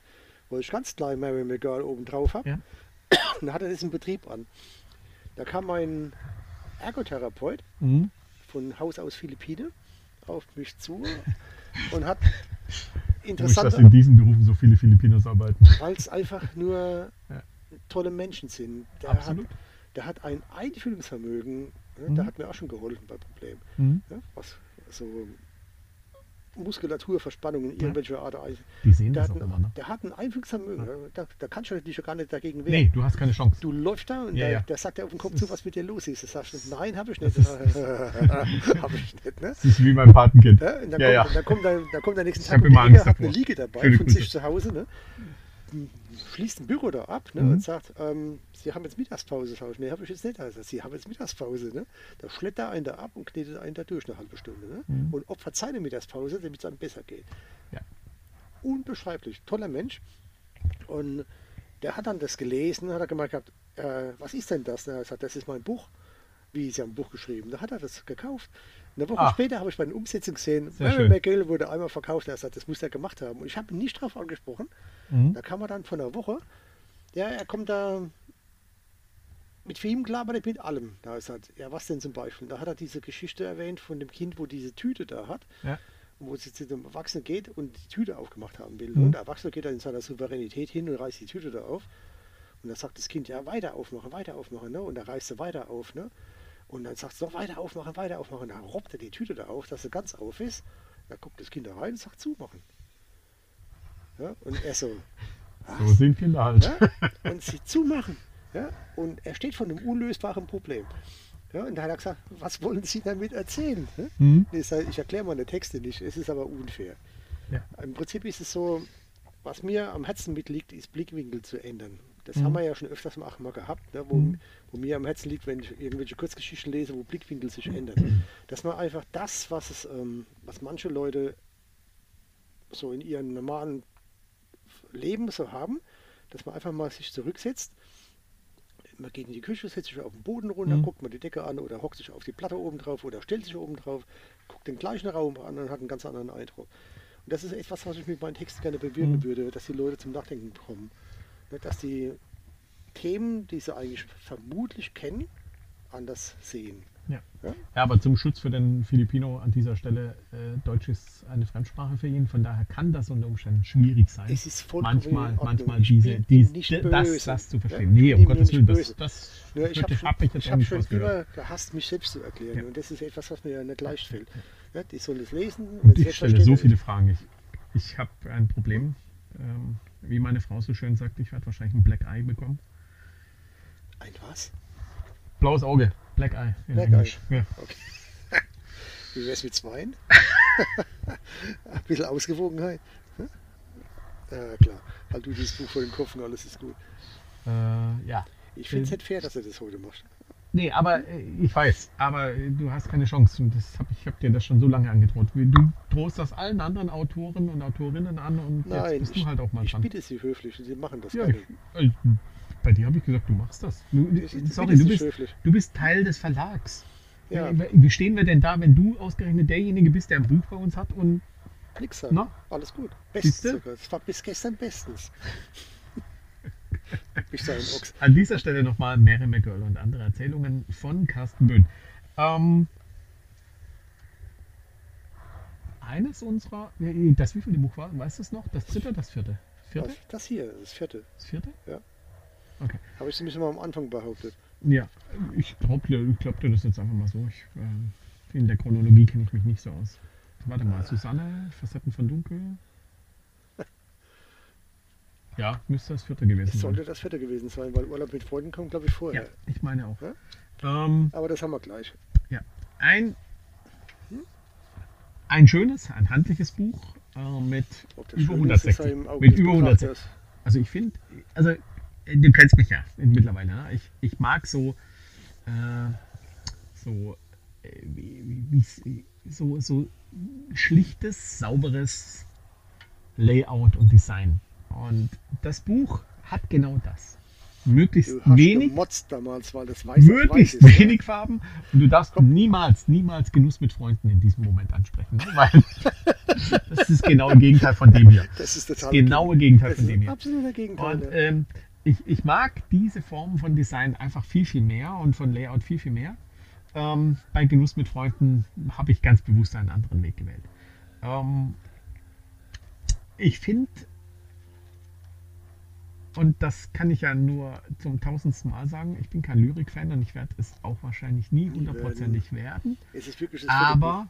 wo ich ganz klein Mary McGirl oben drauf habe. Ja. Und da hatte das im Betrieb an. Da kam ein Ergotherapeut Mhm. von Haus aus Philippine auf mich zu und hat Komisch, dass in diesen Berufen so viele Filipinos arbeiten. weil es einfach nur Ja. tolle Menschen sind. Der Absolut. Hat, der hat ein Einfühlungsvermögen, ne, Mhm. der hat mir auch schon geholfen bei Problemen. Mhm. Ja, was so Muskulaturverspannungen irgendwelcher Art. Die sehen Der das hat, auch ein, immer, ne? der hat ein Einfühlungsvermögen. ja. Da, da kannst du dich ja gar nicht dagegen wehren. Nee, du hast keine Chance. Du läufst da und Ja, der, ja. der sagt dir auf den Kopf zu, was mit dir los ist. Das sagst du, nein, habe ich nicht. habe ich nicht. Ne? Das ist wie mein Patenkind. Ja, und dann, Ja, kommt, dann, kommt er, dann kommt er nächsten Ich Tag hab um die Ecke, hat eine. Liege dabei Schöne von sich zu Hause, ne? Schließt ein Büro da ab ne? Mhm. und sagt, ähm, Sie haben jetzt Mittagspause. Sag ich, nee, habe ich jetzt nicht. Also, Sie haben jetzt Mittagspause. Ne? Da schlägt er einen da ab und knetet einen da durch eine halbe Stunde. Ne? Mhm. Und opfert seine Mittagspause, damit es einem besser geht. Ja. Unbeschreiblich. Toller Mensch. Und der hat dann das gelesen, hat er gemeint gehabt, äh, was ist denn das? Er hat gesagt, das ist mein Buch. Wie, Sie haben ein Buch geschrieben. Da hat er das gekauft. Eine Woche Ah. später habe ich bei den Umsetzungen gesehen, Mary. McGill wurde einmal verkauft. Er hat gesagt, das muss er gemacht haben. Und ich habe ihn nicht drauf angesprochen. Mhm. Da kam er dann von einer Woche. Ja, er kommt da mit Film klar, aber nicht mit allem. Da ist halt, ja, was denn zum Beispiel? Da hat er diese Geschichte erwähnt von dem Kind, wo diese Tüte da hat, Ja. wo sie zu dem Erwachsenen geht und die Tüte aufgemacht haben will. Mhm. Und der Erwachsene geht dann in seiner Souveränität hin und reißt die Tüte da auf. Und dann sagt das Kind, ja, weiter aufmachen, weiter aufmachen. Ne? Und da reißt er weiter auf. Ne? Und dann sagt es noch, weiter aufmachen, weiter aufmachen. Dann robbt er die Tüte da auf, dass sie ganz auf ist. Da guckt das Kind da rein und sagt, zumachen. Ja? Und er so, So sind Kinder halt. ja, und sie zumachen. Ja, und er steht vor einem unlösbaren Problem. Ja, und da hat er gesagt, was wollen Sie damit erzählen? Mhm. Ich, ich erkläre meine Texte nicht, es ist aber unfair. Ja. Im Prinzip ist es so, was mir am Herzen mitliegt, ist Blickwinkel zu ändern. Das Mhm. haben wir ja schon öfters mal, mal gehabt, ne, wo, Mhm. wo mir am Herzen liegt, wenn ich irgendwelche Kurzgeschichten lese, wo Blickwinkel sich ändern. Dass man einfach das, was, es, ähm, was manche Leute so in ihrem normalen Leben so haben, dass man einfach mal sich zurücksetzt. Man geht in die Küche, setzt sich auf den Boden runter, Mhm. guckt mal die Decke an oder hockt sich auf die Platte oben drauf oder stellt sich oben drauf, guckt den gleichen Raum an und hat einen ganz anderen Eindruck. Und das ist etwas, was ich mit meinen Texten gerne bewirken Mhm. würde, dass die Leute zum Nachdenken kommen. Ne, Dass die Themen, die sie eigentlich vermutlich kennen, anders sehen. Ja. Ja? ja, aber zum Schutz für den Filipino an dieser Stelle, äh, Deutsch ist eine Fremdsprache für ihn, von daher kann das unter Umständen schwierig sein. Es ist vollkommen manchmal, manchmal Ich diese, dies, das, das zu Ja, verstehen. ich nee, um Gottes Willen, das, das Nur ich habe hab ich ich hab schon immer gehasst, mich selbst zu erklären. Ja. Und das ist etwas, was mir ja nicht leicht fällt. Ja, die sollen es lesen. Und ich stelle so viele Fragen. Ich, ich habe ein Problem. Ähm, wie meine Frau so schön sagt, ich werde wahrscheinlich ein Black Eye bekommen. Ein was? Blaues Auge, Black Eye in Black Englisch. Ja. Wie wär's mit Zweien? Ein bisschen Ausgewogenheit. Hm? Ja, klar. Halt du dieses Buch vor den Kopf und alles ist gut. Äh, ja. Ich finde es Ähm. nicht fair, dass du das heute machst. Nee, aber äh, ich weiß, aber äh, du hast keine Chance und das hab, ich habe dir das schon so lange angedroht. Du drohst das allen anderen Autoren und Autorinnen an und Nein, jetzt bist ich, du halt auch mal ich dran. bitte sie höflich und sie machen das Ja, ich, äh, bei dir habe ich gesagt, du machst das. Du, Ich- ich sorry, du bist, höflich. du bist Teil des Verlags. Ja. Wie, stehen wir denn da, wenn du ausgerechnet derjenige bist, der ein Buch bei uns hat und Nix. Na? Alles gut. Bestens sogar. Es war bis gestern bestens. ich sage Ochs. An dieser Stelle nochmal Mary McGill und andere Erzählungen von Carsten Böhn. Ähm, eines unserer, das wievielte Buch war, weißt du es noch? Das dritte, das vierte? Vierte? Das, das hier, das vierte. Das vierte? Ja. Okay. Habe ich zumindest mal am Anfang behauptet. Ja, ich glaube dir, ich glaub dir das jetzt einfach mal so. Ich, äh, in der Chronologie kenne ich mich nicht so aus. Warte mal, Susanne, Facetten von Dunkel. Ja, müsste das vierte gewesen Es sein. sollte das vierte gewesen sein, weil Urlaub mit Freunden kommt, glaube ich, Ja, vorher. ich meine auch. Ja? Ähm, Aber das haben wir gleich. Ja, ein, ein schönes, ein handliches Buch äh, mit über schön ist, ist 160. ja im Auge Mit über Betrachters. 160. Also ich finde, also äh, du kennst mich ja mittlerweile. Ne? Ich, ich mag so, äh, so, äh, wie, wie, wie, so, so schlichtes, sauberes Layout und Design. Und das Buch hat genau das. Möglichst wenig damals, möglichst ist. wenig Farben und du darfst niemals, niemals Genuss mit Freunden in diesem Moment ansprechen. ne? Weil Das ist das genaue Gegenteil von dem hier. Das ist Das genaue Gegenteil von dem hier. absoluter Gegenteil. Und ja. ähm, ich, ich mag diese Form von Design einfach viel, viel mehr und von Layout viel, viel mehr. Ähm, bei Genuss mit Freunden habe ich ganz bewusst einen anderen Weg gewählt. Ähm, ich finde, und das kann ich ja nur zum tausendsten Mal sagen, ich bin kein Lyrik-Fan und ich werde es auch wahrscheinlich nie hundertprozentig werden. es ist wirklich das Aber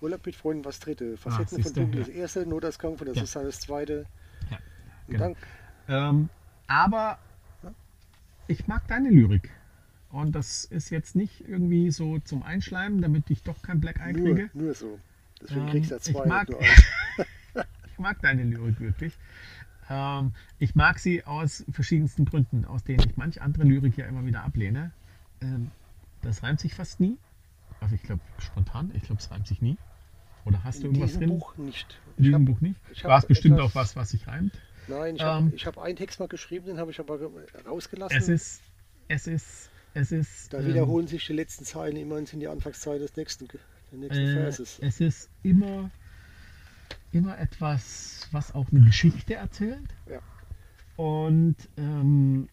Urlaub mit Freunden, was dritte. Facetten von siehst du, Dunkel das erste, Notausgang von der Ja. Susanne das zweite. Ja, genau. Ähm, aber ich mag deine Lyrik. Und das ist jetzt nicht irgendwie so zum Einschleimen, damit ich doch kein Black Eye nur, kriege. nur so. Deswegen Ähm, kriegst du ja ich zwei. mag- nur eins. Ich mag deine Lyrik wirklich. Ähm, ich mag sie aus verschiedensten Gründen, aus denen ich manch andere Lyrik ja immer wieder ablehne. Ähm, das reimt sich fast nie. Also ich glaube spontan, ich glaube es reimt sich nie. Oder hast du In irgendwas diesem drin? Buch nicht. In diesem Buch nicht? hab hast bestimmt auch was, was sich reimt. nein, ich Ähm, habe hab einen Text mal geschrieben, den habe ich aber rausgelassen. Es ist, es ist, es ist. da ähm, wiederholen sich die letzten Zeilen immer und sind die Anfangszeilen des nächsten, des nächsten Äh, Verses. es ist immer, immer etwas, was auch eine Geschichte erzählt. Ja. Und ähm,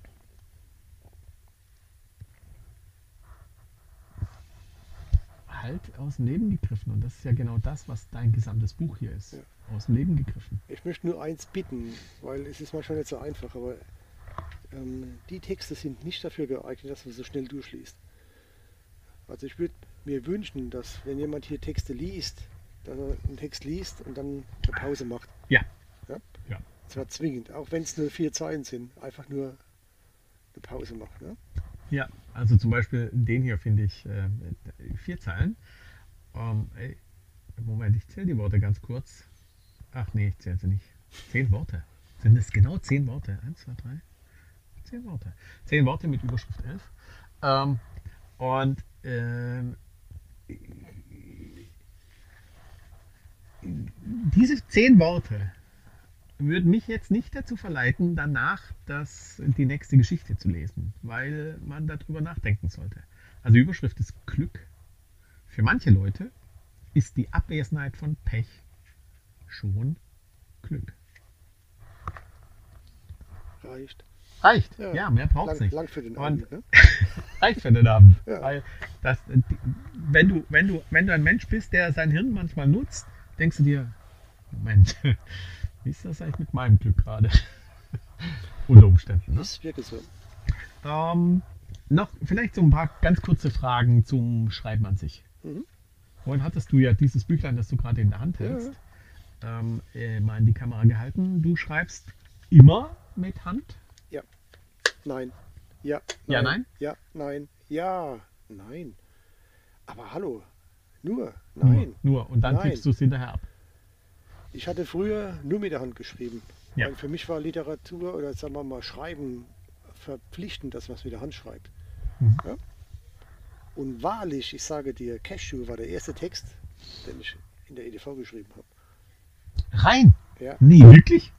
halt aus dem Leben gegriffen. Und das ist ja genau das, was dein gesamtes Buch hier ist. Ja. Aus dem Leben gegriffen. Ich möchte nur eins bitten, weil es ist manchmal nicht so einfach, aber ähm, die Texte sind nicht dafür geeignet, dass man so schnell durchliest. Also ich würde mir wünschen, dass wenn jemand hier Texte liest, dass er einen Text liest und dann eine Pause macht. Ja. Ja? Ja. Das war zwingend, auch wenn es nur vier Zeilen sind, einfach nur eine Pause macht. Ne? Ja, also zum Beispiel den hier finde ich äh, vier Zeilen. Ähm, ey, Moment, ich zähle die Worte ganz kurz. Ach nee, ich zähle sie nicht. Zehn Worte. Sind es genau zehn Worte? Eins, zwei, drei. Zehn Worte. Zehn Worte mit Überschrift 11. Ähm, und ähm, diese zehn Worte würden mich jetzt nicht dazu verleiten, danach das, die nächste Geschichte zu lesen, weil man darüber nachdenken sollte. Also die Überschrift ist Glück. Für manche Leute ist die Abwesenheit von Pech schon Glück. Reicht. Reicht. Ja. Ja, mehr braucht es nicht. lang für den Abend. Ne? Reicht für den Abend. Ja. Weil das, wenn, du, wenn, du, wenn du ein Mensch bist, der sein Hirn manchmal nutzt, denkst du dir, Moment, wie ist das eigentlich mit meinem Glück gerade? Unter Umständen. Ne? Das wirklich so. Ähm, noch vielleicht so ein paar ganz kurze Fragen zum Schreiben an sich. Mhm. Vorhin hattest du ja dieses Büchlein, das du gerade in der Hand hältst, ähm, äh, mal in die Kamera gehalten. Du schreibst immer mit Hand? Nein. Ja. Ja, nein? Ja, nein. Ja, nein. Aber hallo. Nur. Nein. Nur, nur. Und dann Nein. tippst du es hinterher ab. Ich hatte früher nur mit der Hand geschrieben. Ja. Weil für mich war Literatur oder sagen wir mal Schreiben verpflichtend, dass man es mit der Hand schreibt. Mhm. Ja? Und wahrlich, ich sage dir, Cashew war der erste Text, den ich in der EDV geschrieben habe. Rein? Ja. Nee, wirklich?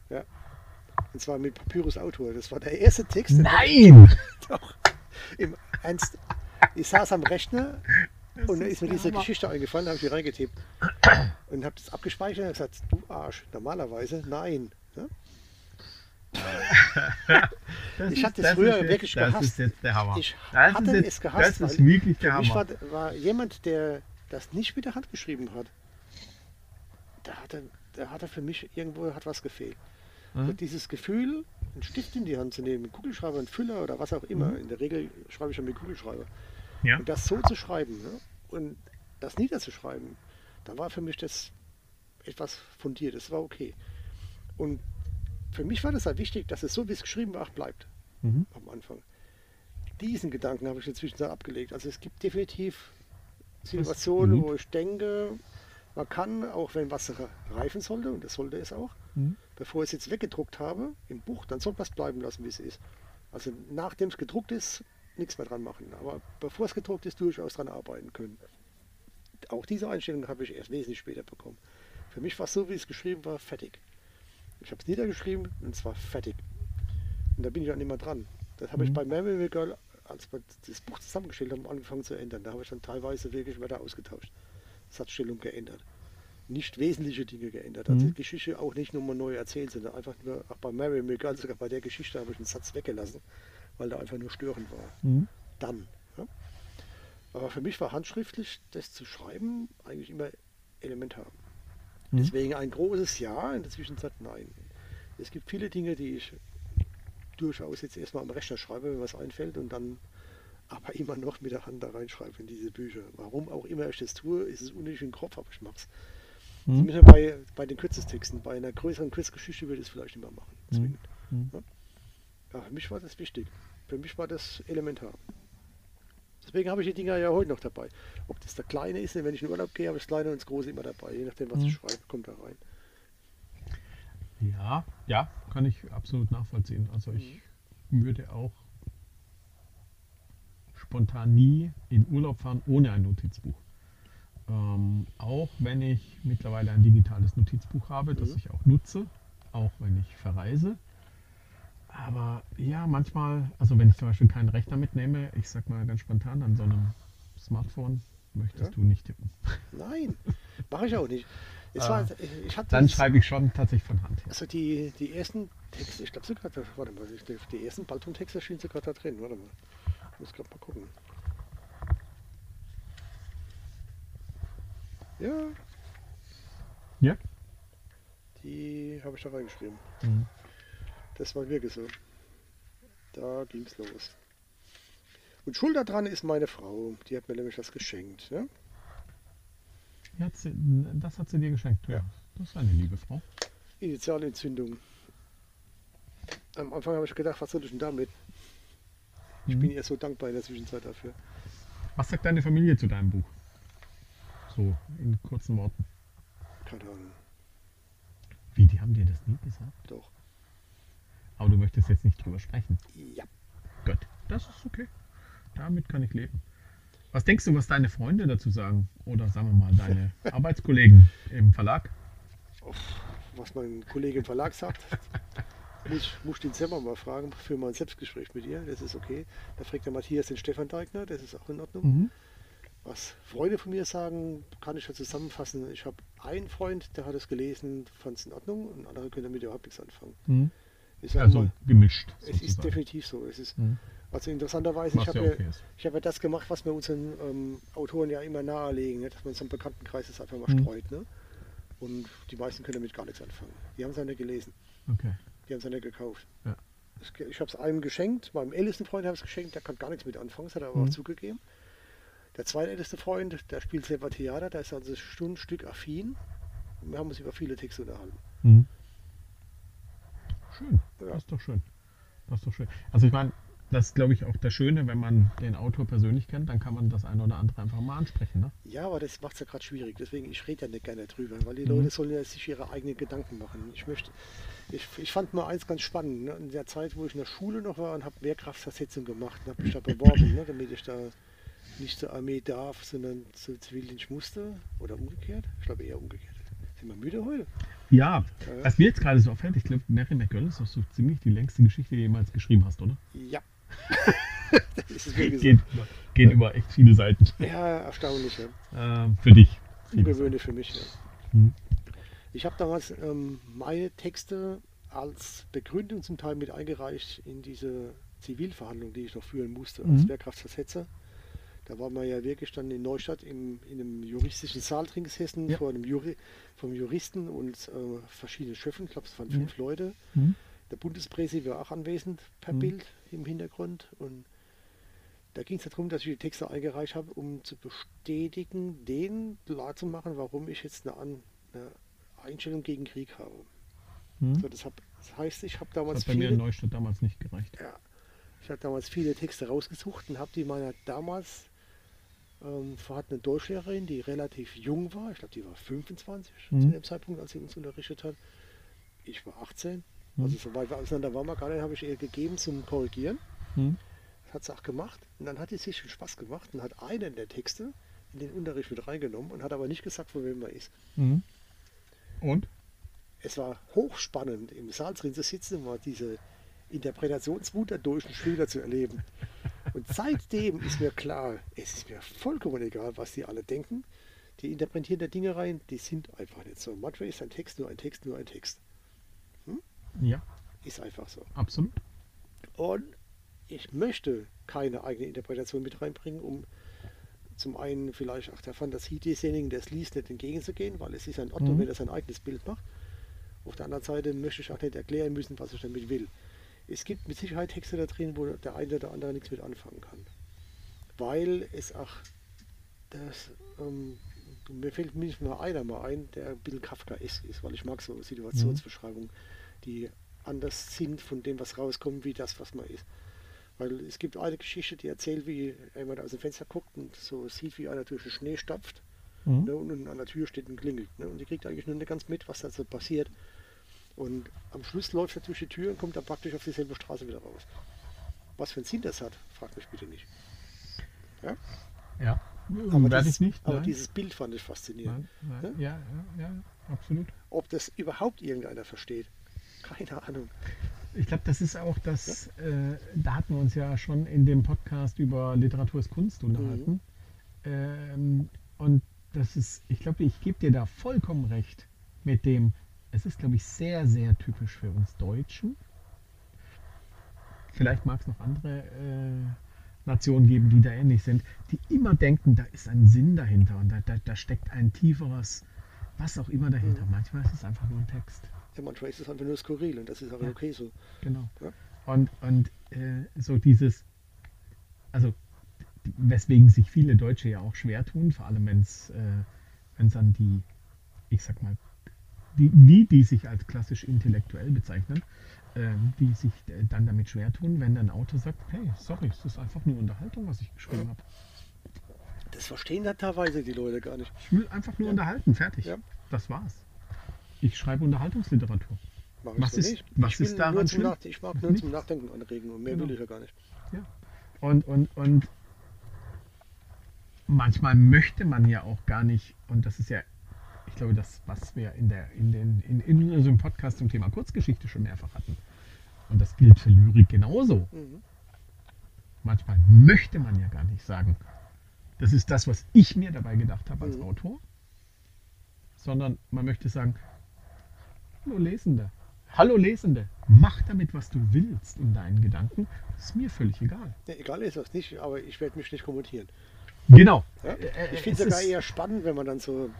Und zwar mit Papyrus Autor. Das war der erste Text. Nein! Doch. Im Ernst. Ich saß am Rechner und da ist mir diese Hammer. Geschichte eingefallen, da habe ich die reingetippt. Und habe das abgespeichert und gesagt, du Arsch, normalerweise nein. Ja? Das Ich hatte es das früher ist jetzt, wirklich Das gehasst. ist jetzt der Hammer. Ich das hatte jetzt, es gehasst, Das ist weil wirklich der Hammer. war, war jemand, der das nicht mit der Hand geschrieben hat, da hatte, da hatte für mich irgendwo hat was gefehlt. Mhm. Dieses Gefühl, einen Stift in die Hand zu nehmen, einen Kugelschreiber, einen Füller oder was auch immer. Mhm. In der Regel schreibe ich schon mit Kugelschreiber. Ja. Und das so zu schreiben ne? Und das niederzuschreiben, da war für mich das etwas fundiert. Das war okay. Und für mich war das halt wichtig, dass es so, wie es geschrieben war, bleibt Mhm. am Anfang. Diesen Gedanken habe ich inzwischen abgelegt. Also es gibt definitiv Situationen, wo ich denke, man kann, auch wenn was reifen sollte, und das sollte es auch, Mhm. bevor ich es jetzt weggedruckt habe im Buch, dann soll was bleiben lassen, wie es ist. Also nachdem es gedruckt ist, nichts mehr dran machen. Aber bevor es gedruckt ist, durchaus dran arbeiten können. Auch diese Einstellung habe ich erst wesentlich später bekommen. Für mich war es so, wie es geschrieben war, fertig. Ich habe es niedergeschrieben und es war fertig. Und da bin ich dann immer dran. Das habe ich Mhm. bei Memory Girl, als wir das Buch zusammengestellt haben, angefangen zu ändern. Da habe ich dann teilweise wirklich Wörter ausgetauscht. Satzstellung geändert. nicht wesentliche Dinge geändert. Also Mhm. die Geschichte auch nicht nochmal neu erzählt, sondern einfach nur, auch bei Mary McGann, sogar bei der Geschichte habe ich einen Satz weggelassen, weil der einfach nur störend war. Mhm. Dann. Ja. Aber für mich war handschriftlich das zu schreiben eigentlich immer elementar. Mhm. Deswegen ein großes Ja, in der Zwischenzeit nein. Es gibt viele Dinge, die ich durchaus jetzt erstmal am Rechner schreibe, wenn mir was einfällt und dann aber immer noch mit der Hand da reinschreibe in diese Bücher. Warum auch immer ich das tue, ist es unnötig im Kopf, aber ich mache es. Mhm. Bei, bei den Kürzestexten, bei einer größeren Kurzgeschichte würde ich es vielleicht nicht mehr machen. Zwingend. Mhm. Ja. Ja, für mich war das wichtig. Für mich war das elementar. Deswegen habe ich die Dinger ja heute noch dabei. Ob das der kleine ist, denn wenn ich in Urlaub gehe, habe ich das kleine und das große immer dabei. Je nachdem, was Mhm. ich schreibe, kommt da rein. Ja, ja, kann ich absolut nachvollziehen. Also ich würde auch spontan nie in Urlaub fahren ohne ein Notizbuch. Ähm, auch wenn ich mittlerweile ein digitales Notizbuch habe, das Mhm. ich auch nutze, auch wenn ich verreise. Aber ja, manchmal, also wenn ich zum Beispiel keinen Rechner mitnehme, ich sag mal ganz spontan, an so einem Smartphone möchtest Ja. du nicht tippen. Nein, mache ich auch nicht. Ah. war, ich hatte Dann schreibe ich schon tatsächlich von Hand. Also die, die ersten Texte, ich glaube sogar, da- warte mal, die, die ersten Balton-Texte stehen sogar da drin. Warte mal, ich muss gerade mal gucken. Ja, Ja? die habe ich da reingeschrieben. Mhm. Das war wirklich so. Da ging es los. Und schuld daran ist meine Frau. Die hat mir nämlich das geschenkt. Ne? Die hat sie, das hat sie dir geschenkt. Ja, das ist eine liebe Frau. Initialentzündung. Am Anfang habe ich gedacht, was soll ich denn damit? Ich Mhm. bin ihr so dankbar in der Zwischenzeit dafür. Was sagt deine Familie zu deinem Buch? So, in kurzen Worten. Keine Ahnung. Wie, die haben dir das nie gesagt? Doch. Aber du möchtest jetzt nicht drüber sprechen. Ja. Gut, das ist okay. Damit kann ich leben. Was denkst du, was deine Freunde dazu sagen? Oder sagen wir mal deine Arbeitskollegen im Verlag? Was mein Kollege im Verlag sagt, muss, muss ich den selber mal fragen für mein Selbstgespräch mit ihr. Das ist okay. Da fragt der Matthias den Stefan Deigner, das ist auch in Ordnung. Mhm. Was Freunde von mir sagen, kann ich ja zusammenfassen. Ich habe einen Freund, der hat es gelesen, fand es in Ordnung und andere können damit überhaupt nichts anfangen. Mhm. Sag Also mal, gemischt. es ist sozusagen. definitiv so. Es ist, Mhm. also interessanterweise, ich ja habe okay ja, ist. ich hab ja das gemacht, was wir unseren ähm, Autoren ja immer nahelegen, ne? dass man so einen Bekanntenkreis das einfach mal Mhm. streut. Ne? Und die meisten können damit gar nichts anfangen. Die haben es ja nicht gelesen, Okay. die haben es ja nicht gekauft. Ja. Ich, habe es einem geschenkt, meinem ältesten Freund habe ich es geschenkt, der kann gar nichts mit anfangen, das hat er aber Mhm. auch zugegeben. Der zweitälteste Freund, der spielt selber Theater, der ist also Stundenstück affin. Wir haben uns über viele Texte unterhalten. Mhm. Schön. Ja. Das ist doch schön. Das ist doch schön. Also ich meine, das ist glaube ich auch das Schöne, wenn man den Autor persönlich kennt, dann kann man das eine oder andere einfach mal ansprechen. Ne? Ja, aber das macht es ja gerade schwierig. Deswegen, ich rede ja nicht gerne drüber, weil die Mhm. Leute sollen ja sich ihre eigenen Gedanken machen. Ich möchte, ich, ich fand mal eins ganz spannend. Ne? In der Zeit, wo ich in der Schule noch war und habe Wehrkraftversetzung gemacht, habe mich da beworben, ne? damit ich da nicht zur Armee darf, sondern zur Zivildienst musste. Oder umgekehrt. Ich glaube eher umgekehrt. Sind wir müde heute? Ja, was mir jetzt gerade so auffällt, ich glaube, Mary McGill ist doch so ziemlich die längste Geschichte, die du jemals geschrieben hast, oder? Ja. das ist Geht, geht über echt viele Seiten. Ja, erstaunlich. Ja. Äh, für dich. Ungewöhnlich für mich. Ja. Hm. Ich habe damals ähm, meine Texte als Begründung zum Teil mit eingereicht in diese Zivilverhandlung, die ich noch führen musste als Mhm. Wehrkraftversetzer. Da waren wir ja wirklich dann in Neustadt im, in einem juristischen Saal drin gesessen, Ja. vor einem Juri, vom Juristen und äh, verschiedenen Schöffen, ich glaube es waren Ja. fünf Leute. Hm? Der Bundespräsident war auch anwesend per Mhm. Bild im Hintergrund und da ging es darum, dass ich die Texte eingereicht habe, um zu bestätigen, denen klar zu machen, warum ich jetzt eine, An eine Einstellung gegen Krieg habe. Hm? So, das, hab, das heißt, ich habe Das damals hat bei mir in Neustadt damals nicht gereicht. ja, ich habe damals viele Texte rausgesucht und habe die meiner damals ähm, vorhandenen Deutschlehrerin, die relativ jung war, ich glaube, die war 25 Mhm. zu dem Zeitpunkt, als sie uns unterrichtet hat. Ich war 18. Mhm. Also so weit wir auseinander waren wir gar nicht, habe ich ihr gegeben zum Korrigieren. Hm? Das hat sie auch gemacht. Und dann hat es sich viel Spaß gemacht und hat einen der Texte in den Unterricht mit reingenommen und hat aber nicht gesagt, von wem er ist. Hm? Und? Es war hochspannend, im Saal drin zu sitzen und mal diese Interpretationswut der deutschen Schüler zu erleben. Und seitdem ist mir klar, es ist mir vollkommen egal, was die alle denken. die interpretieren da Dinge rein, die sind einfach nicht so. Manchmal ist ein Text nur ein Text, nur ein Text. Ja, Ist einfach so. absolut. Und ich möchte keine eigene Interpretation mit reinbringen, um zum einen vielleicht auch der Fantasie desjenigen, der es liest, nicht entgegenzugehen, weil es ist ja in Ordnung, Mhm. wenn er sein eigenes Bild macht. Auf der anderen Seite möchte ich auch nicht erklären müssen, was ich damit will. Es gibt mit Sicherheit Texte da drin, wo der eine oder andere nichts mit anfangen kann. Weil es auch das, ähm, mir fällt mindestens mal einer mal ein, der ein bisschen Kafkaesk ist, weil ich mag so Situationsbeschreibungen, die anders sind von dem, was rauskommt, wie das, was man ist. Weil es gibt eine Geschichte, die erzählt, wie jemand aus dem Fenster guckt und so sieht, wie einer durch den Schnee stapft Mhm. ne, und an der Tür steht und klingelt. Ne, und die kriegt eigentlich nur nicht ganz mit, was da so passiert. Und am Schluss läuft er durch die Tür und kommt dann praktisch auf dieselbe Straße wieder raus. Was für einen Sinn das hat, fragt mich bitte nicht. Ja? Ja, Aber, dieses, ich nicht. aber dieses Bild fand ich faszinierend. Nein, nein, Ne? ja, ja, ja, absolut. Ob das überhaupt irgendeiner versteht, keine Ahnung. Ich glaube, das ist auch das, äh, da hatten wir uns ja schon in dem Podcast über Literatur ist Kunst unterhalten. Ähm, und das ist, ich glaube, ich gebe dir da vollkommen recht mit dem, es ist, glaube ich, sehr, sehr typisch für uns Deutschen. Vielleicht mag es noch andere äh, Nationen geben, die da ähnlich sind, die immer denken, da ist ein Sinn dahinter und da, da, da steckt ein tieferes, was auch immer dahinter. Manchmal ist es einfach nur ein Text. Ja, manchmal ist es einfach nur skurril und das ist aber Ja. okay so. Genau. Ja. Und, und äh, so dieses, also weswegen sich viele Deutsche ja auch schwer tun, vor allem wenn es äh, an die, ich sag mal, die, die, die sich als klassisch intellektuell bezeichnen, ähm, die sich äh, dann damit schwer tun, wenn ein Autor sagt, hey, sorry, es ist einfach nur Unterhaltung, was ich geschrieben habe. Das verstehen da teilweise die Leute gar nicht. Ich will einfach nur unterhalten, fertig. Ja. Das war's. Ich schreibe Unterhaltungsliteratur. Mach Was ist- nicht. was ich ist daran schlimm? Nach Ich mag nur Nichts. zum Nachdenken anregen und mehr Genau. will ich ja gar nicht. Ja. Und, und, und manchmal möchte man ja auch gar nicht, und das ist ja, ich glaube, das, was wir in, der, in, den, in, in unserem Podcast zum Thema Kurzgeschichte schon mehrfach hatten. Und das gilt für Lyrik genauso. Mhm. Manchmal möchte man ja gar nicht sagen, das ist das, was ich mir dabei gedacht habe als Mhm. Autor, sondern man möchte sagen, hallo Lesende, hallo Lesende, mach damit, was du willst in deinen Gedanken, das ist mir völlig egal. Ja, egal ist das nicht, aber ich werde mich nicht kommentieren. Genau. Ja? Äh, Ich es finde es sogar eher spannend, wenn man dann so,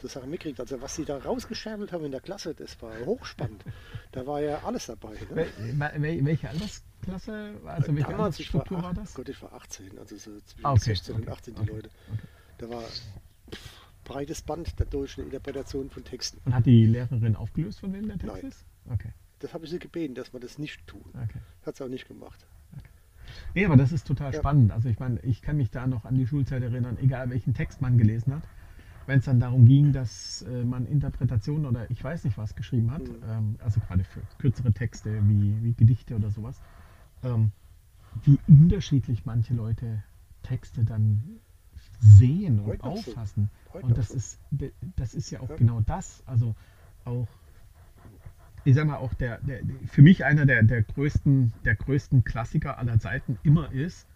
so Sachen mitkriegt. Also was sie da rausgescherbelt haben in der Klasse, das war hochspannend. da war ja alles dabei. Ne? Wel- wel- Welche Altersklasse, also welche Damals, war, Altersstruktur war ach das? Gott, ich war 18, also so zwischen Ah, okay, 16 und okay, 18 die okay, Leute. okay. Da war pff, breites Band der deutschen Interpretation von Texten. Und hat die Lehrerin aufgelöst, von wem der Text Nein. ist? Okay, Das habe ich sie gebeten, dass wir das nicht tun. okay. Hat sie auch nicht gemacht. Nee, aber das ist total Ja. spannend. Also ich meine, ich kann mich da noch an die Schulzeit erinnern, egal welchen Text man gelesen hat. Wenn es dann darum ging, dass äh, man Interpretationen oder ich weiß nicht was geschrieben hat, Mhm. ähm, also gerade für kürzere Texte wie, wie Gedichte oder sowas, ähm, wie unterschiedlich manche Leute Texte dann sehen und Heute auffassen. Und das ist, das ist ja auch Ja. genau das. Also auch, ich sag mal, auch der, der für mich einer der, der größten, der größten Klassiker aller Zeiten immer ist,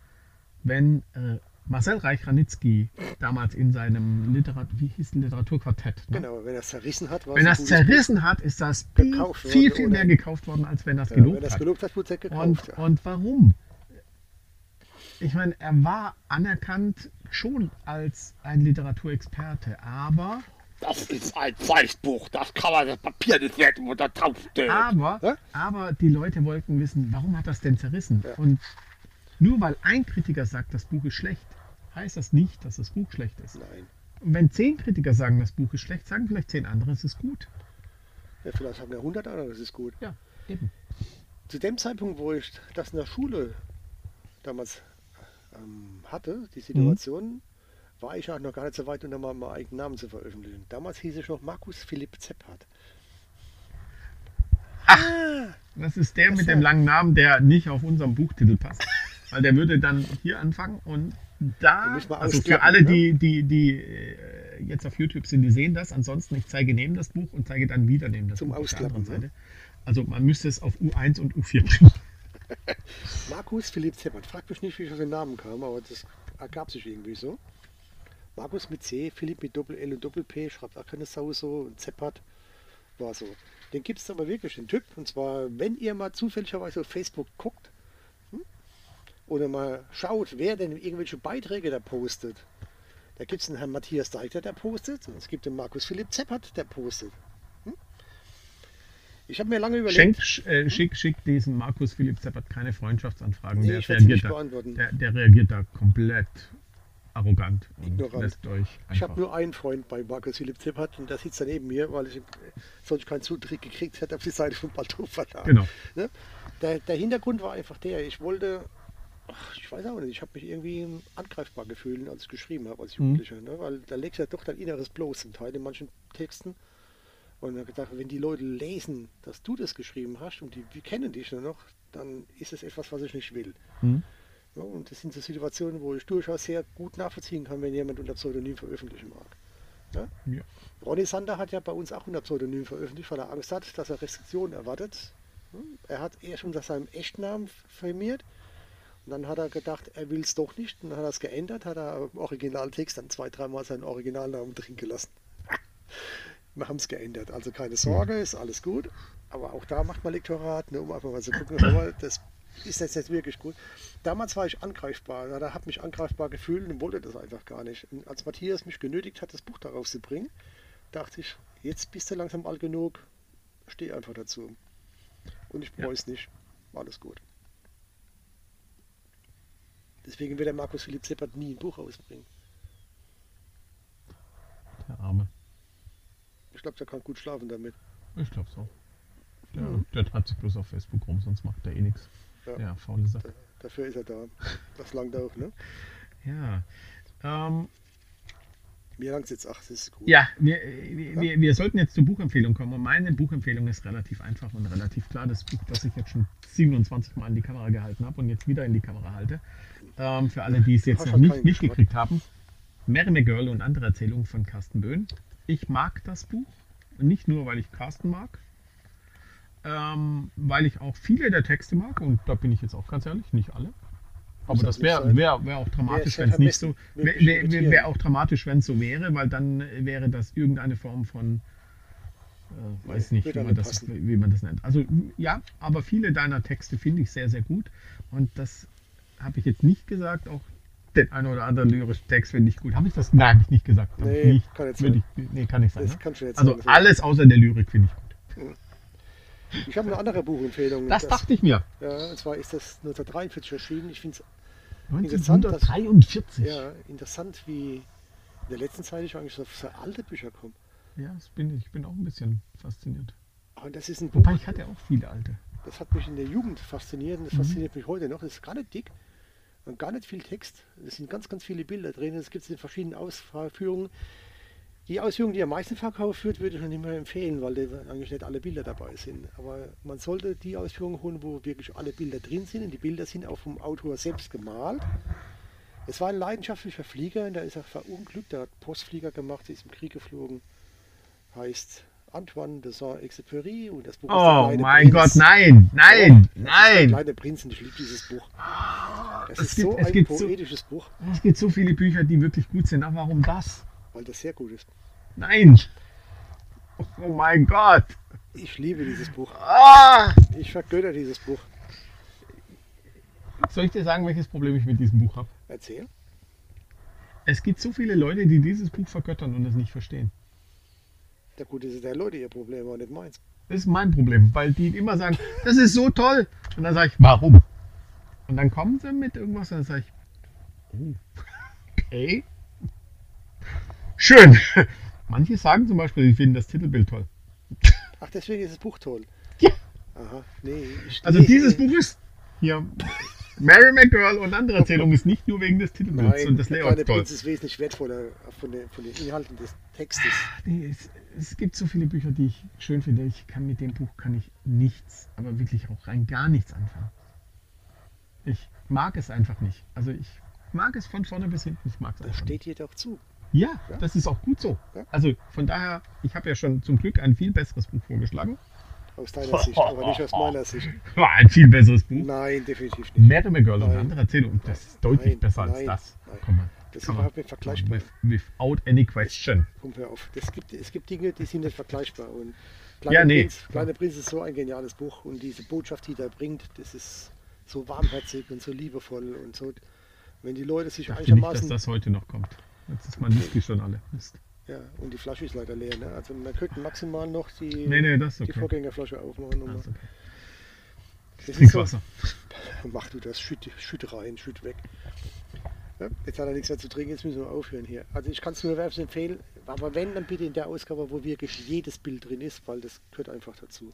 wenn äh, Marcel Reich-Ranitzky damals in seinem Literat wie hieß ein Literaturquartett, ne? Genau, wenn er es zerrissen hat, war wenn er es zerrissen hat, ist das viel, Gekauft viel, viel mehr gekauft worden, als wenn er es. Ja, gelobt wenn er es hat. gelobt hat, wurde es gekauft. Und, ja. und warum? Ich meine, er war anerkannt schon als ein Literaturexperte, aber, Das ist ein Weißbuch, das kann man das Papier nicht werten unter drauf steht. aber, Hä? aber die Leute wollten wissen, warum hat das denn zerrissen? Ja. Und nur weil ein Kritiker sagt, das Buch ist schlecht, heißt das nicht, dass das Buch schlecht ist. Nein. Und wenn zehn Kritiker sagen, das Buch ist schlecht, sagen vielleicht zehn andere, es ist gut. Ja, vielleicht haben ja 100 andere, das ist gut. Ja, eben. Zu dem Zeitpunkt, wo ich das in der Schule damals ähm, hatte, die Situation, war ich auch noch gar nicht so weit, um mal meinen eigenen Namen zu veröffentlichen. Damals hieß ich noch Markus Philipp Zeppert. Das ist der mit Das dem war- langen Namen, der nicht auf unserem Buchtitel passt. Weil der würde dann hier anfangen und Da also für alle, ne? die, die, die äh, jetzt auf YouTube sind, die sehen das. Ansonsten, ich zeige neben das Buch und zeige dann wieder neben das Zum Buch anderen Ausklappen, Seite. Also man müsste es auf U1 und U4 bringen. Markus Philipp Zeppert. Fragt mich nicht, wie ich auf den Namen kam, aber das ergab sich irgendwie so. Markus mit C, Philipp mit Doppel L und Doppel P, schreibt auch keine Sau so, und Zeppert war so. Den gibt es aber wirklich, den Typ. Und zwar, wenn ihr mal zufälligerweise auf Facebook guckt oder mal schaut, wer denn irgendwelche Beiträge da postet. Da gibt es einen Herrn Matthias Deichter, der postet. Und es gibt den Markus Philipp Zeppert, der postet. Hm? Ich habe mir lange überlegt. Schenk, äh, schick, schick diesem Markus Philipp Zeppert keine Freundschaftsanfragen. Nee, der, reagiert da, der, der reagiert da komplett arrogant und Ignorant. lässt euch Ich habe nur einen Freund bei Markus Philipp Zippert und der sitzt da neben mir, weil ich äh, sonst keinen Zutritt gekriegt hätte auf die Seite von Balto Verlag. Genau. Ne? Der, der Hintergrund war einfach der, ich wollte, ach, ich weiß auch nicht, ich habe mich irgendwie angreifbar gefühlt, als ich geschrieben habe als Jugendlicher. Ne? Weil da legst du ja doch dein Inneres bloß zum Teil in manchen Texten. Und dann gedacht, wenn die Leute lesen, dass du das geschrieben hast und die, die kennen dich nur noch, dann ist es etwas, was ich nicht will. Hm? Ja, und das sind so Situationen, wo ich durchaus sehr gut nachvollziehen kann, wenn jemand unter Pseudonym veröffentlichen mag. Ja? Ja. Ronny Sander hat ja bei uns auch unter Pseudonym veröffentlicht, weil er Angst hat, dass er Restriktionen erwartet. Hm? Er hat erst unter seinem Echtnamen firmiert und dann hat er gedacht, er will es doch nicht und dann hat er es geändert, hat er im Originaltext dann zwei, dreimal seinen Originalnamen drin gelassen. Wir haben es geändert, also keine Sorge, ist alles gut. Aber auch da macht man Lektorat, ne, um einfach mal zu gucken, das ist jetzt nicht wirklich gut. Damals war ich angreifbar, ja, da habe mich angreifbar gefühlt und wollte das einfach gar nicht. Und als Matthias mich genötigt hat, das Buch darauf zu bringen, dachte ich, jetzt bist du langsam alt genug, steh einfach dazu. Und ich bereue es nicht. Alles gut. Deswegen wird der Markus Philipp Zeppert nie ein Buch rausbringen. Der Arme. Ich glaube, der kann gut schlafen damit. Ich glaube so. Der, Mhm. der treibt sich bloß auf Facebook rum, sonst macht er eh nichts. Ja. Ja, faule Sache. Da- Dafür ist er da. Das langt auch, ne? Ja. Ähm, Mir langt jetzt, ach, das ist gut. ja, wir, wir, wir, wir sollten jetzt zur Buchempfehlung kommen. Und meine Buchempfehlung ist relativ einfach und relativ klar. Das Buch, das ich jetzt schon 27 Mal in die Kamera gehalten habe und jetzt wieder in die Kamera halte. Ähm, für alle, die es jetzt noch nicht, gekriegt haben. Mary McGirl und andere Erzählungen von Carsten Böhn. Ich mag das Buch. Nicht nur, weil ich Carsten mag, ähm, weil ich auch viele der Texte mag. Und da bin ich jetzt auch ganz ehrlich, nicht alle. Aber das wäre wär, wär auch dramatisch, wenn es nicht so wäre wär, wär auch dramatisch, wenn es so wäre, weil dann wäre das irgendeine Form von äh, weiß Nee, nicht, wie man, das, wie man das nennt. Also ja, aber viele deiner Texte finde ich sehr, sehr gut. Und das habe ich jetzt nicht gesagt. Auch den einen oder anderen lyrischen Text finde ich gut. Habe ich das? Nein, habe ich nicht gesagt. Hab Nee, nicht. kann jetzt ich, nee, kann nicht sein. Das Ne? Also sagen. alles außer der Lyrik finde ich gut. Ich habe eine andere Buchempfehlung. Das dachte ich mir. Ja, und zwar ist das 1943 erschienen. Ich finde es Interessant, dass- 1943. ja, interessant, wie in der letzten Zeit ich eigentlich auf so alte Bücher komme. Ja, das bin ich. Ich bin auch ein bisschen fasziniert. Und das ist ein Buch, Wobei ich hatte auch viele alte. das hat mich in der Jugend fasziniert und das Mhm. fasziniert mich heute noch. Das ist nicht dick und gar nicht viel Text. Es sind ganz, ganz viele Bilder drin. Es gibt es in verschiedenen Ausführungen. Die Ausführung, die am meisten verkauft wird, würde ich noch nicht mehr empfehlen, weil da eigentlich nicht alle Bilder dabei sind. Aber man sollte die Ausführung holen, wo wirklich alle Bilder drin sind. Und die Bilder sind auch vom Autor selbst gemalt. Es war ein leidenschaftlicher Flieger, und der ist auch verunglückt. Der hat Postflieger gemacht, ist im Krieg geflogen. Heißt Antoine de Saint-Exupéry und das Buch Oh mein Prinz. Gott, nein, nein, ist der nein. kleine Prinz und ich liebe dieses Buch. Es Es ist gibt- so es ein gibt so- poetisches Buch, Es gibt so viele Bücher, die wirklich gut sind. Aber warum das? weil das sehr gut ist. Nein. Oh mein Gott. Ich liebe dieses Buch. Ah! Ich vergötter dieses Buch. Soll ich dir sagen, welches Problem ich mit diesem Buch habe? Erzähl. Es gibt so viele Leute, die dieses Buch vergöttern und es nicht verstehen. Der Gute ist der Leute ihr Problem, aber nicht meins. Das ist mein Problem, weil die immer sagen, das ist so toll. Und dann sage ich, warum? Und dann kommen sie mit irgendwas und dann sage ich, oh, okay. Schön. Manche sagen zum Beispiel, sie finden das Titelbild toll. Ach, deswegen ist das Buch toll. Ja. Aha, nee. Ich, Also nee, dieses nee. Buch ist hier. Mary McGirl und andere Erzählungen ist nicht nur wegen des Titelbilds und des der Layouts toll. Ist wesentlich wertvoller von den, von den Inhalten des Textes. Nee, es, es gibt so viele Bücher, die ich schön finde. Ich kann mit dem Buch kann ich nichts, aber wirklich auch rein gar nichts anfangen. Ich mag es einfach nicht. Also ich mag es von vorne bis hinten. Ich mag es Das steht dir doch zu. Ja, Ja. das ist auch gut so. Ja. Also von daher, ich habe ja schon zum Glück ein viel besseres Buch vorgeschlagen. Aus deiner Sicht, aber nicht aus meiner Sicht. War ein viel besseres Buch. Nein, definitiv nicht. Mary McGirl und andere Erzählungen. Das ist deutlich Nein, besser als nein, das. nein. Komm mal. Das ist überhaupt nicht vergleichbar. With, without any question. Komm, hör auf. Das gibt, es gibt Dinge, die sind nicht vergleichbar. Und Ja, nee. Prinz, Kleiner Prinz ist so ein geniales Buch und diese Botschaft, die er bringt, das ist so warmherzig und so liebevoll und so. Wenn die Leute sich Ich dachte nicht, dass einigermaßen. das heute noch kommt. Jetzt ist mein Whisky schon alle. Mist. Ja, und die Flasche ist leider leer. Ne? Also man könnte maximal noch die, Nee, nee, ist die okay. Vorgängerflasche aufmachen. Das ist okay. das so, Trinkwasser. mach du das, schütt, schütt rein, schütt weg. Ja, jetzt hat er nichts mehr zu trinken, jetzt müssen wir aufhören hier. Also ich kann es nur wärmstens empfehlen, aber wenn, dann bitte in der Ausgabe, wo wirklich jedes Bild drin ist, weil das gehört einfach dazu.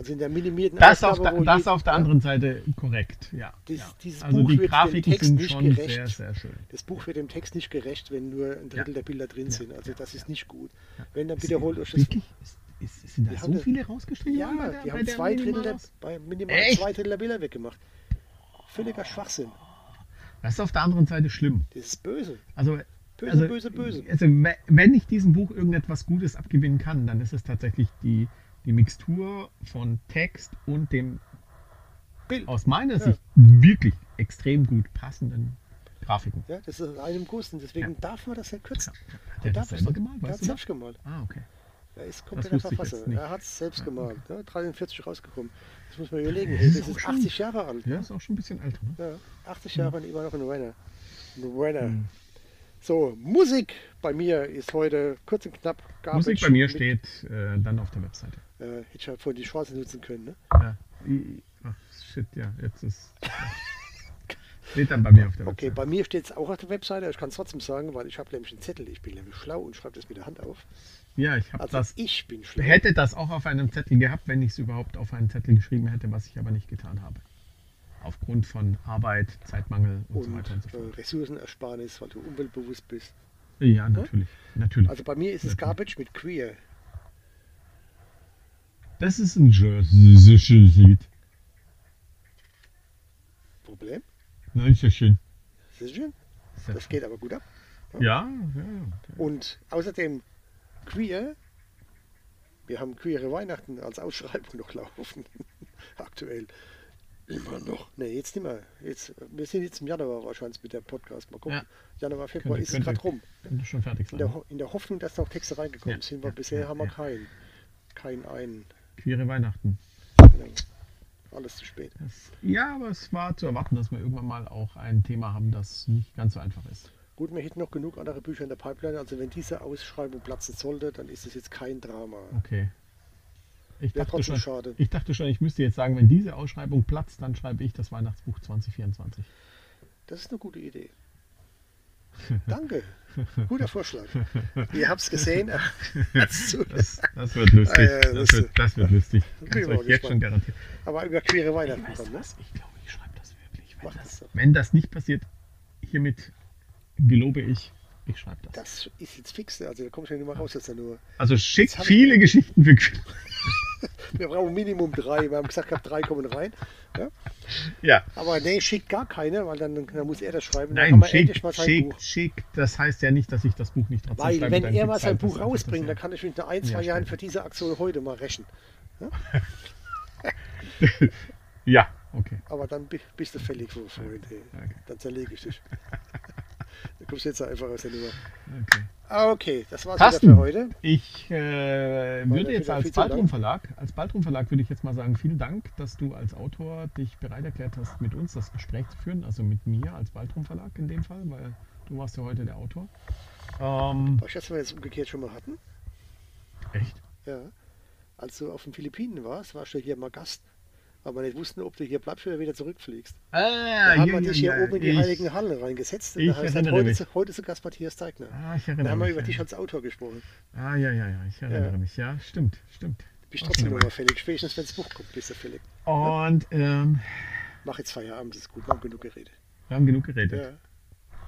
Also in der minimierten Das, auf Ausgabe, der, wo das auf der anderen Seite korrekt, ja. Dies- ja. dieses Also Buch die wird dem Grafiken Text sind schon gerecht. sehr, sehr schön. Das Buch wird dem Text nicht gerecht, wenn nur ein Drittel Ja. der Bilder drin Ja. sind. Also das ist nicht gut. Wenn, dann Ist- bitte holt euch das. Wirklich? Ist, ist, sind da so haben das- viele rausgestrichen Ja, bei der, die haben zwei Drittel, der, bei minimal Echt? zwei Drittel der Bilder weggemacht. Völliger Schwachsinn. Das ist auf der anderen Seite schlimm. Das ist böse. Also, Böse, also, böse, böse. Also, we- wenn ich diesem Buch irgendetwas Gutes abgewinnen kann, dann ist es tatsächlich die, die Mixtur von Text und dem Bild. aus meiner Ja. Sicht wirklich extrem gut passenden Grafiken. Ja, das ist aus einem Guss und deswegen Ja. darf man das nicht kürzen. Hat der darf das selber es- gemalt? Der hat Weißt du das? selbst gemalt. Ah, okay. Er ist wusste ich Verfasser. Er hat es selbst Ja, gemalt. Ja, 43 rausgekommen. Das muss man überlegen. Das ist das ist schon- 80 Jahre alt. Ja, ist auch schon ein bisschen älter. Ne? Ja, 80 Jahre und immer noch ein Renner. Ein Renner. Hm. So, Musik bei mir ist heute kurz und knapp. Garbage Musik bei mir mit- steht äh, dann auf der Webseite. Äh, hätte ich halt vorhin die Chance nutzen können. Ne? Ja. Ach, shit, ja, jetzt ist. steht dann bei mir auf der Okay, Webseite. bei mir steht es auch auf der Webseite. Ich kann es trotzdem sagen, weil ich habe nämlich einen Zettel. Ich bin nämlich schlau und schreibe das mit der Hand auf. Ja, ich habe Also das. ich bin schlau. Hätte das auch auf einem Zettel gehabt, wenn ich es überhaupt auf einen Zettel geschrieben hätte, was ich aber nicht getan habe. Aufgrund von Arbeit, Zeitmangel und, so und weiter und so äh, fort. Ressourcenersparnis, weil du umweltbewusst bist. Ja, natürlich. natürlich. Also bei mir ist es Natürlich. Garbage mit Queer. das ist ein Jersey-Lied. Problem? Na, ist ja schön. Das ist schön. Ja Das geht aber gut ab. Ja, ja, ja. Und außerdem Queer. Wir haben queere Weihnachten als Ausschreibung noch laufen. Aktuell. Immer noch. Nee, jetzt nicht mehr. Jetzt, wir sind jetzt im Januar wahrscheinlich mit dem Podcast. Mal gucken. Ja. Januar, Februar Könnte- ist gerade rum. Könnte schon fertig In sein. der, Ho- in der Hoffnung, dass noch Texte reingekommen Ja, sind, weil ja, bisher ja, haben wir ja. keinen. Kein einen. Queere Weihnachten. Genau. Alles zu spät. Das, ja, aber es war zu erwarten, dass wir irgendwann mal auch ein Thema haben, das nicht ganz so einfach ist. Gut, wir hätten noch genug andere Bücher in der Pipeline. Also wenn diese Ausschreibung platzen sollte, dann ist es jetzt kein Drama. Okay. Ich dachte, schon, schade. ich dachte schon, ich müsste jetzt sagen, wenn diese Ausschreibung platzt, dann schreibe ich das Weihnachtsbuch 2024. Das ist eine gute Idee. Danke. Guter Vorschlag. Ihr habt es gesehen. Das, das wird lustig. Ah, ja, das, das- wird, das wird lustig. Kannst ich mal euch jetzt schon garantieren. Aber über queere Weihnachten Weißt kommen, ne? Ich glaube, ich schreibe das wirklich. Wenn das, wenn das nicht passiert, hiermit gelobe ich, ich schreibe das. Das ist jetzt fix. Also da kommst du ja nicht mehr raus. Ja nur. Also schickt Jetzt ich- viele Geschichten für Wir brauchen Minimum drei. Wir haben gesagt, gehabt, drei kommen rein. Ja? Ja. Aber nee, schickt gar keine, weil dann, dann muss er das schreiben. Nein, haben wir schick, endlich mal sein schick, Buch. schick. Das heißt ja nicht, dass ich das Buch nicht trotzdem Weil schreibe. wenn er mal sein Buch rausbringt, dann kann ich mit ein, zwei Ja, Jahren für diese Aktion heute mal rächen. Ja, okay. Aber dann bi- bist du fällig, Freund. Hey. Okay. Dann zerlege ich dich. da kommst du jetzt einfach aus der Nummer. okay. Ah, okay, das war's Carsten. wieder für heute. Ich äh, würde jetzt als? Baldrum Verlag, als Baldrum Verlag würde ich jetzt mal sagen, vielen Dank, dass du als Autor dich bereit erklärt hast, mit uns das Gespräch zu führen, also mit mir als Baldrum Verlag in dem Fall, weil du warst ja heute der Autor. Ähm, du, was wir jetzt umgekehrt schon mal hatten? echt? Ja. Als du auf den Philippinen warst, warst du hier mal Gast. Aber nicht wussten, ob du hier bleibst oder wieder zurückfliegst. Ah, Da haben wir dich hier oben in die ich, heiligen Hallen reingesetzt. Und ich da erinnere heute, mich. ist- heute ist der Gast Matthias Teigner. Ah, ich Da erinnere haben wir mich. über ja. dich als Autor gesprochen. Ah, ja, ja, ja, ich erinnere Ja. mich. Ja, stimmt, stimmt. Bist Ach, trotzdem wunderbar. nochmal fällig. Spätestens, wenn das Buch kommt, bist du fällig. Und ähm, Mach jetzt Feierabend, das ist gut. Wir haben genug geredet. wir haben genug geredet. Ja.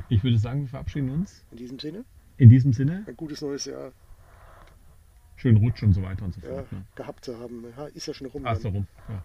Ich würde sagen, wir verabschieden uns. In diesem Sinne, In diesem Sinne, ein gutes neues Jahr schönen Rutsch und so weiter und so ja, fort. Ne? gehabt zu haben. Ist ja schon rum. Ach so dann. rum. Ja.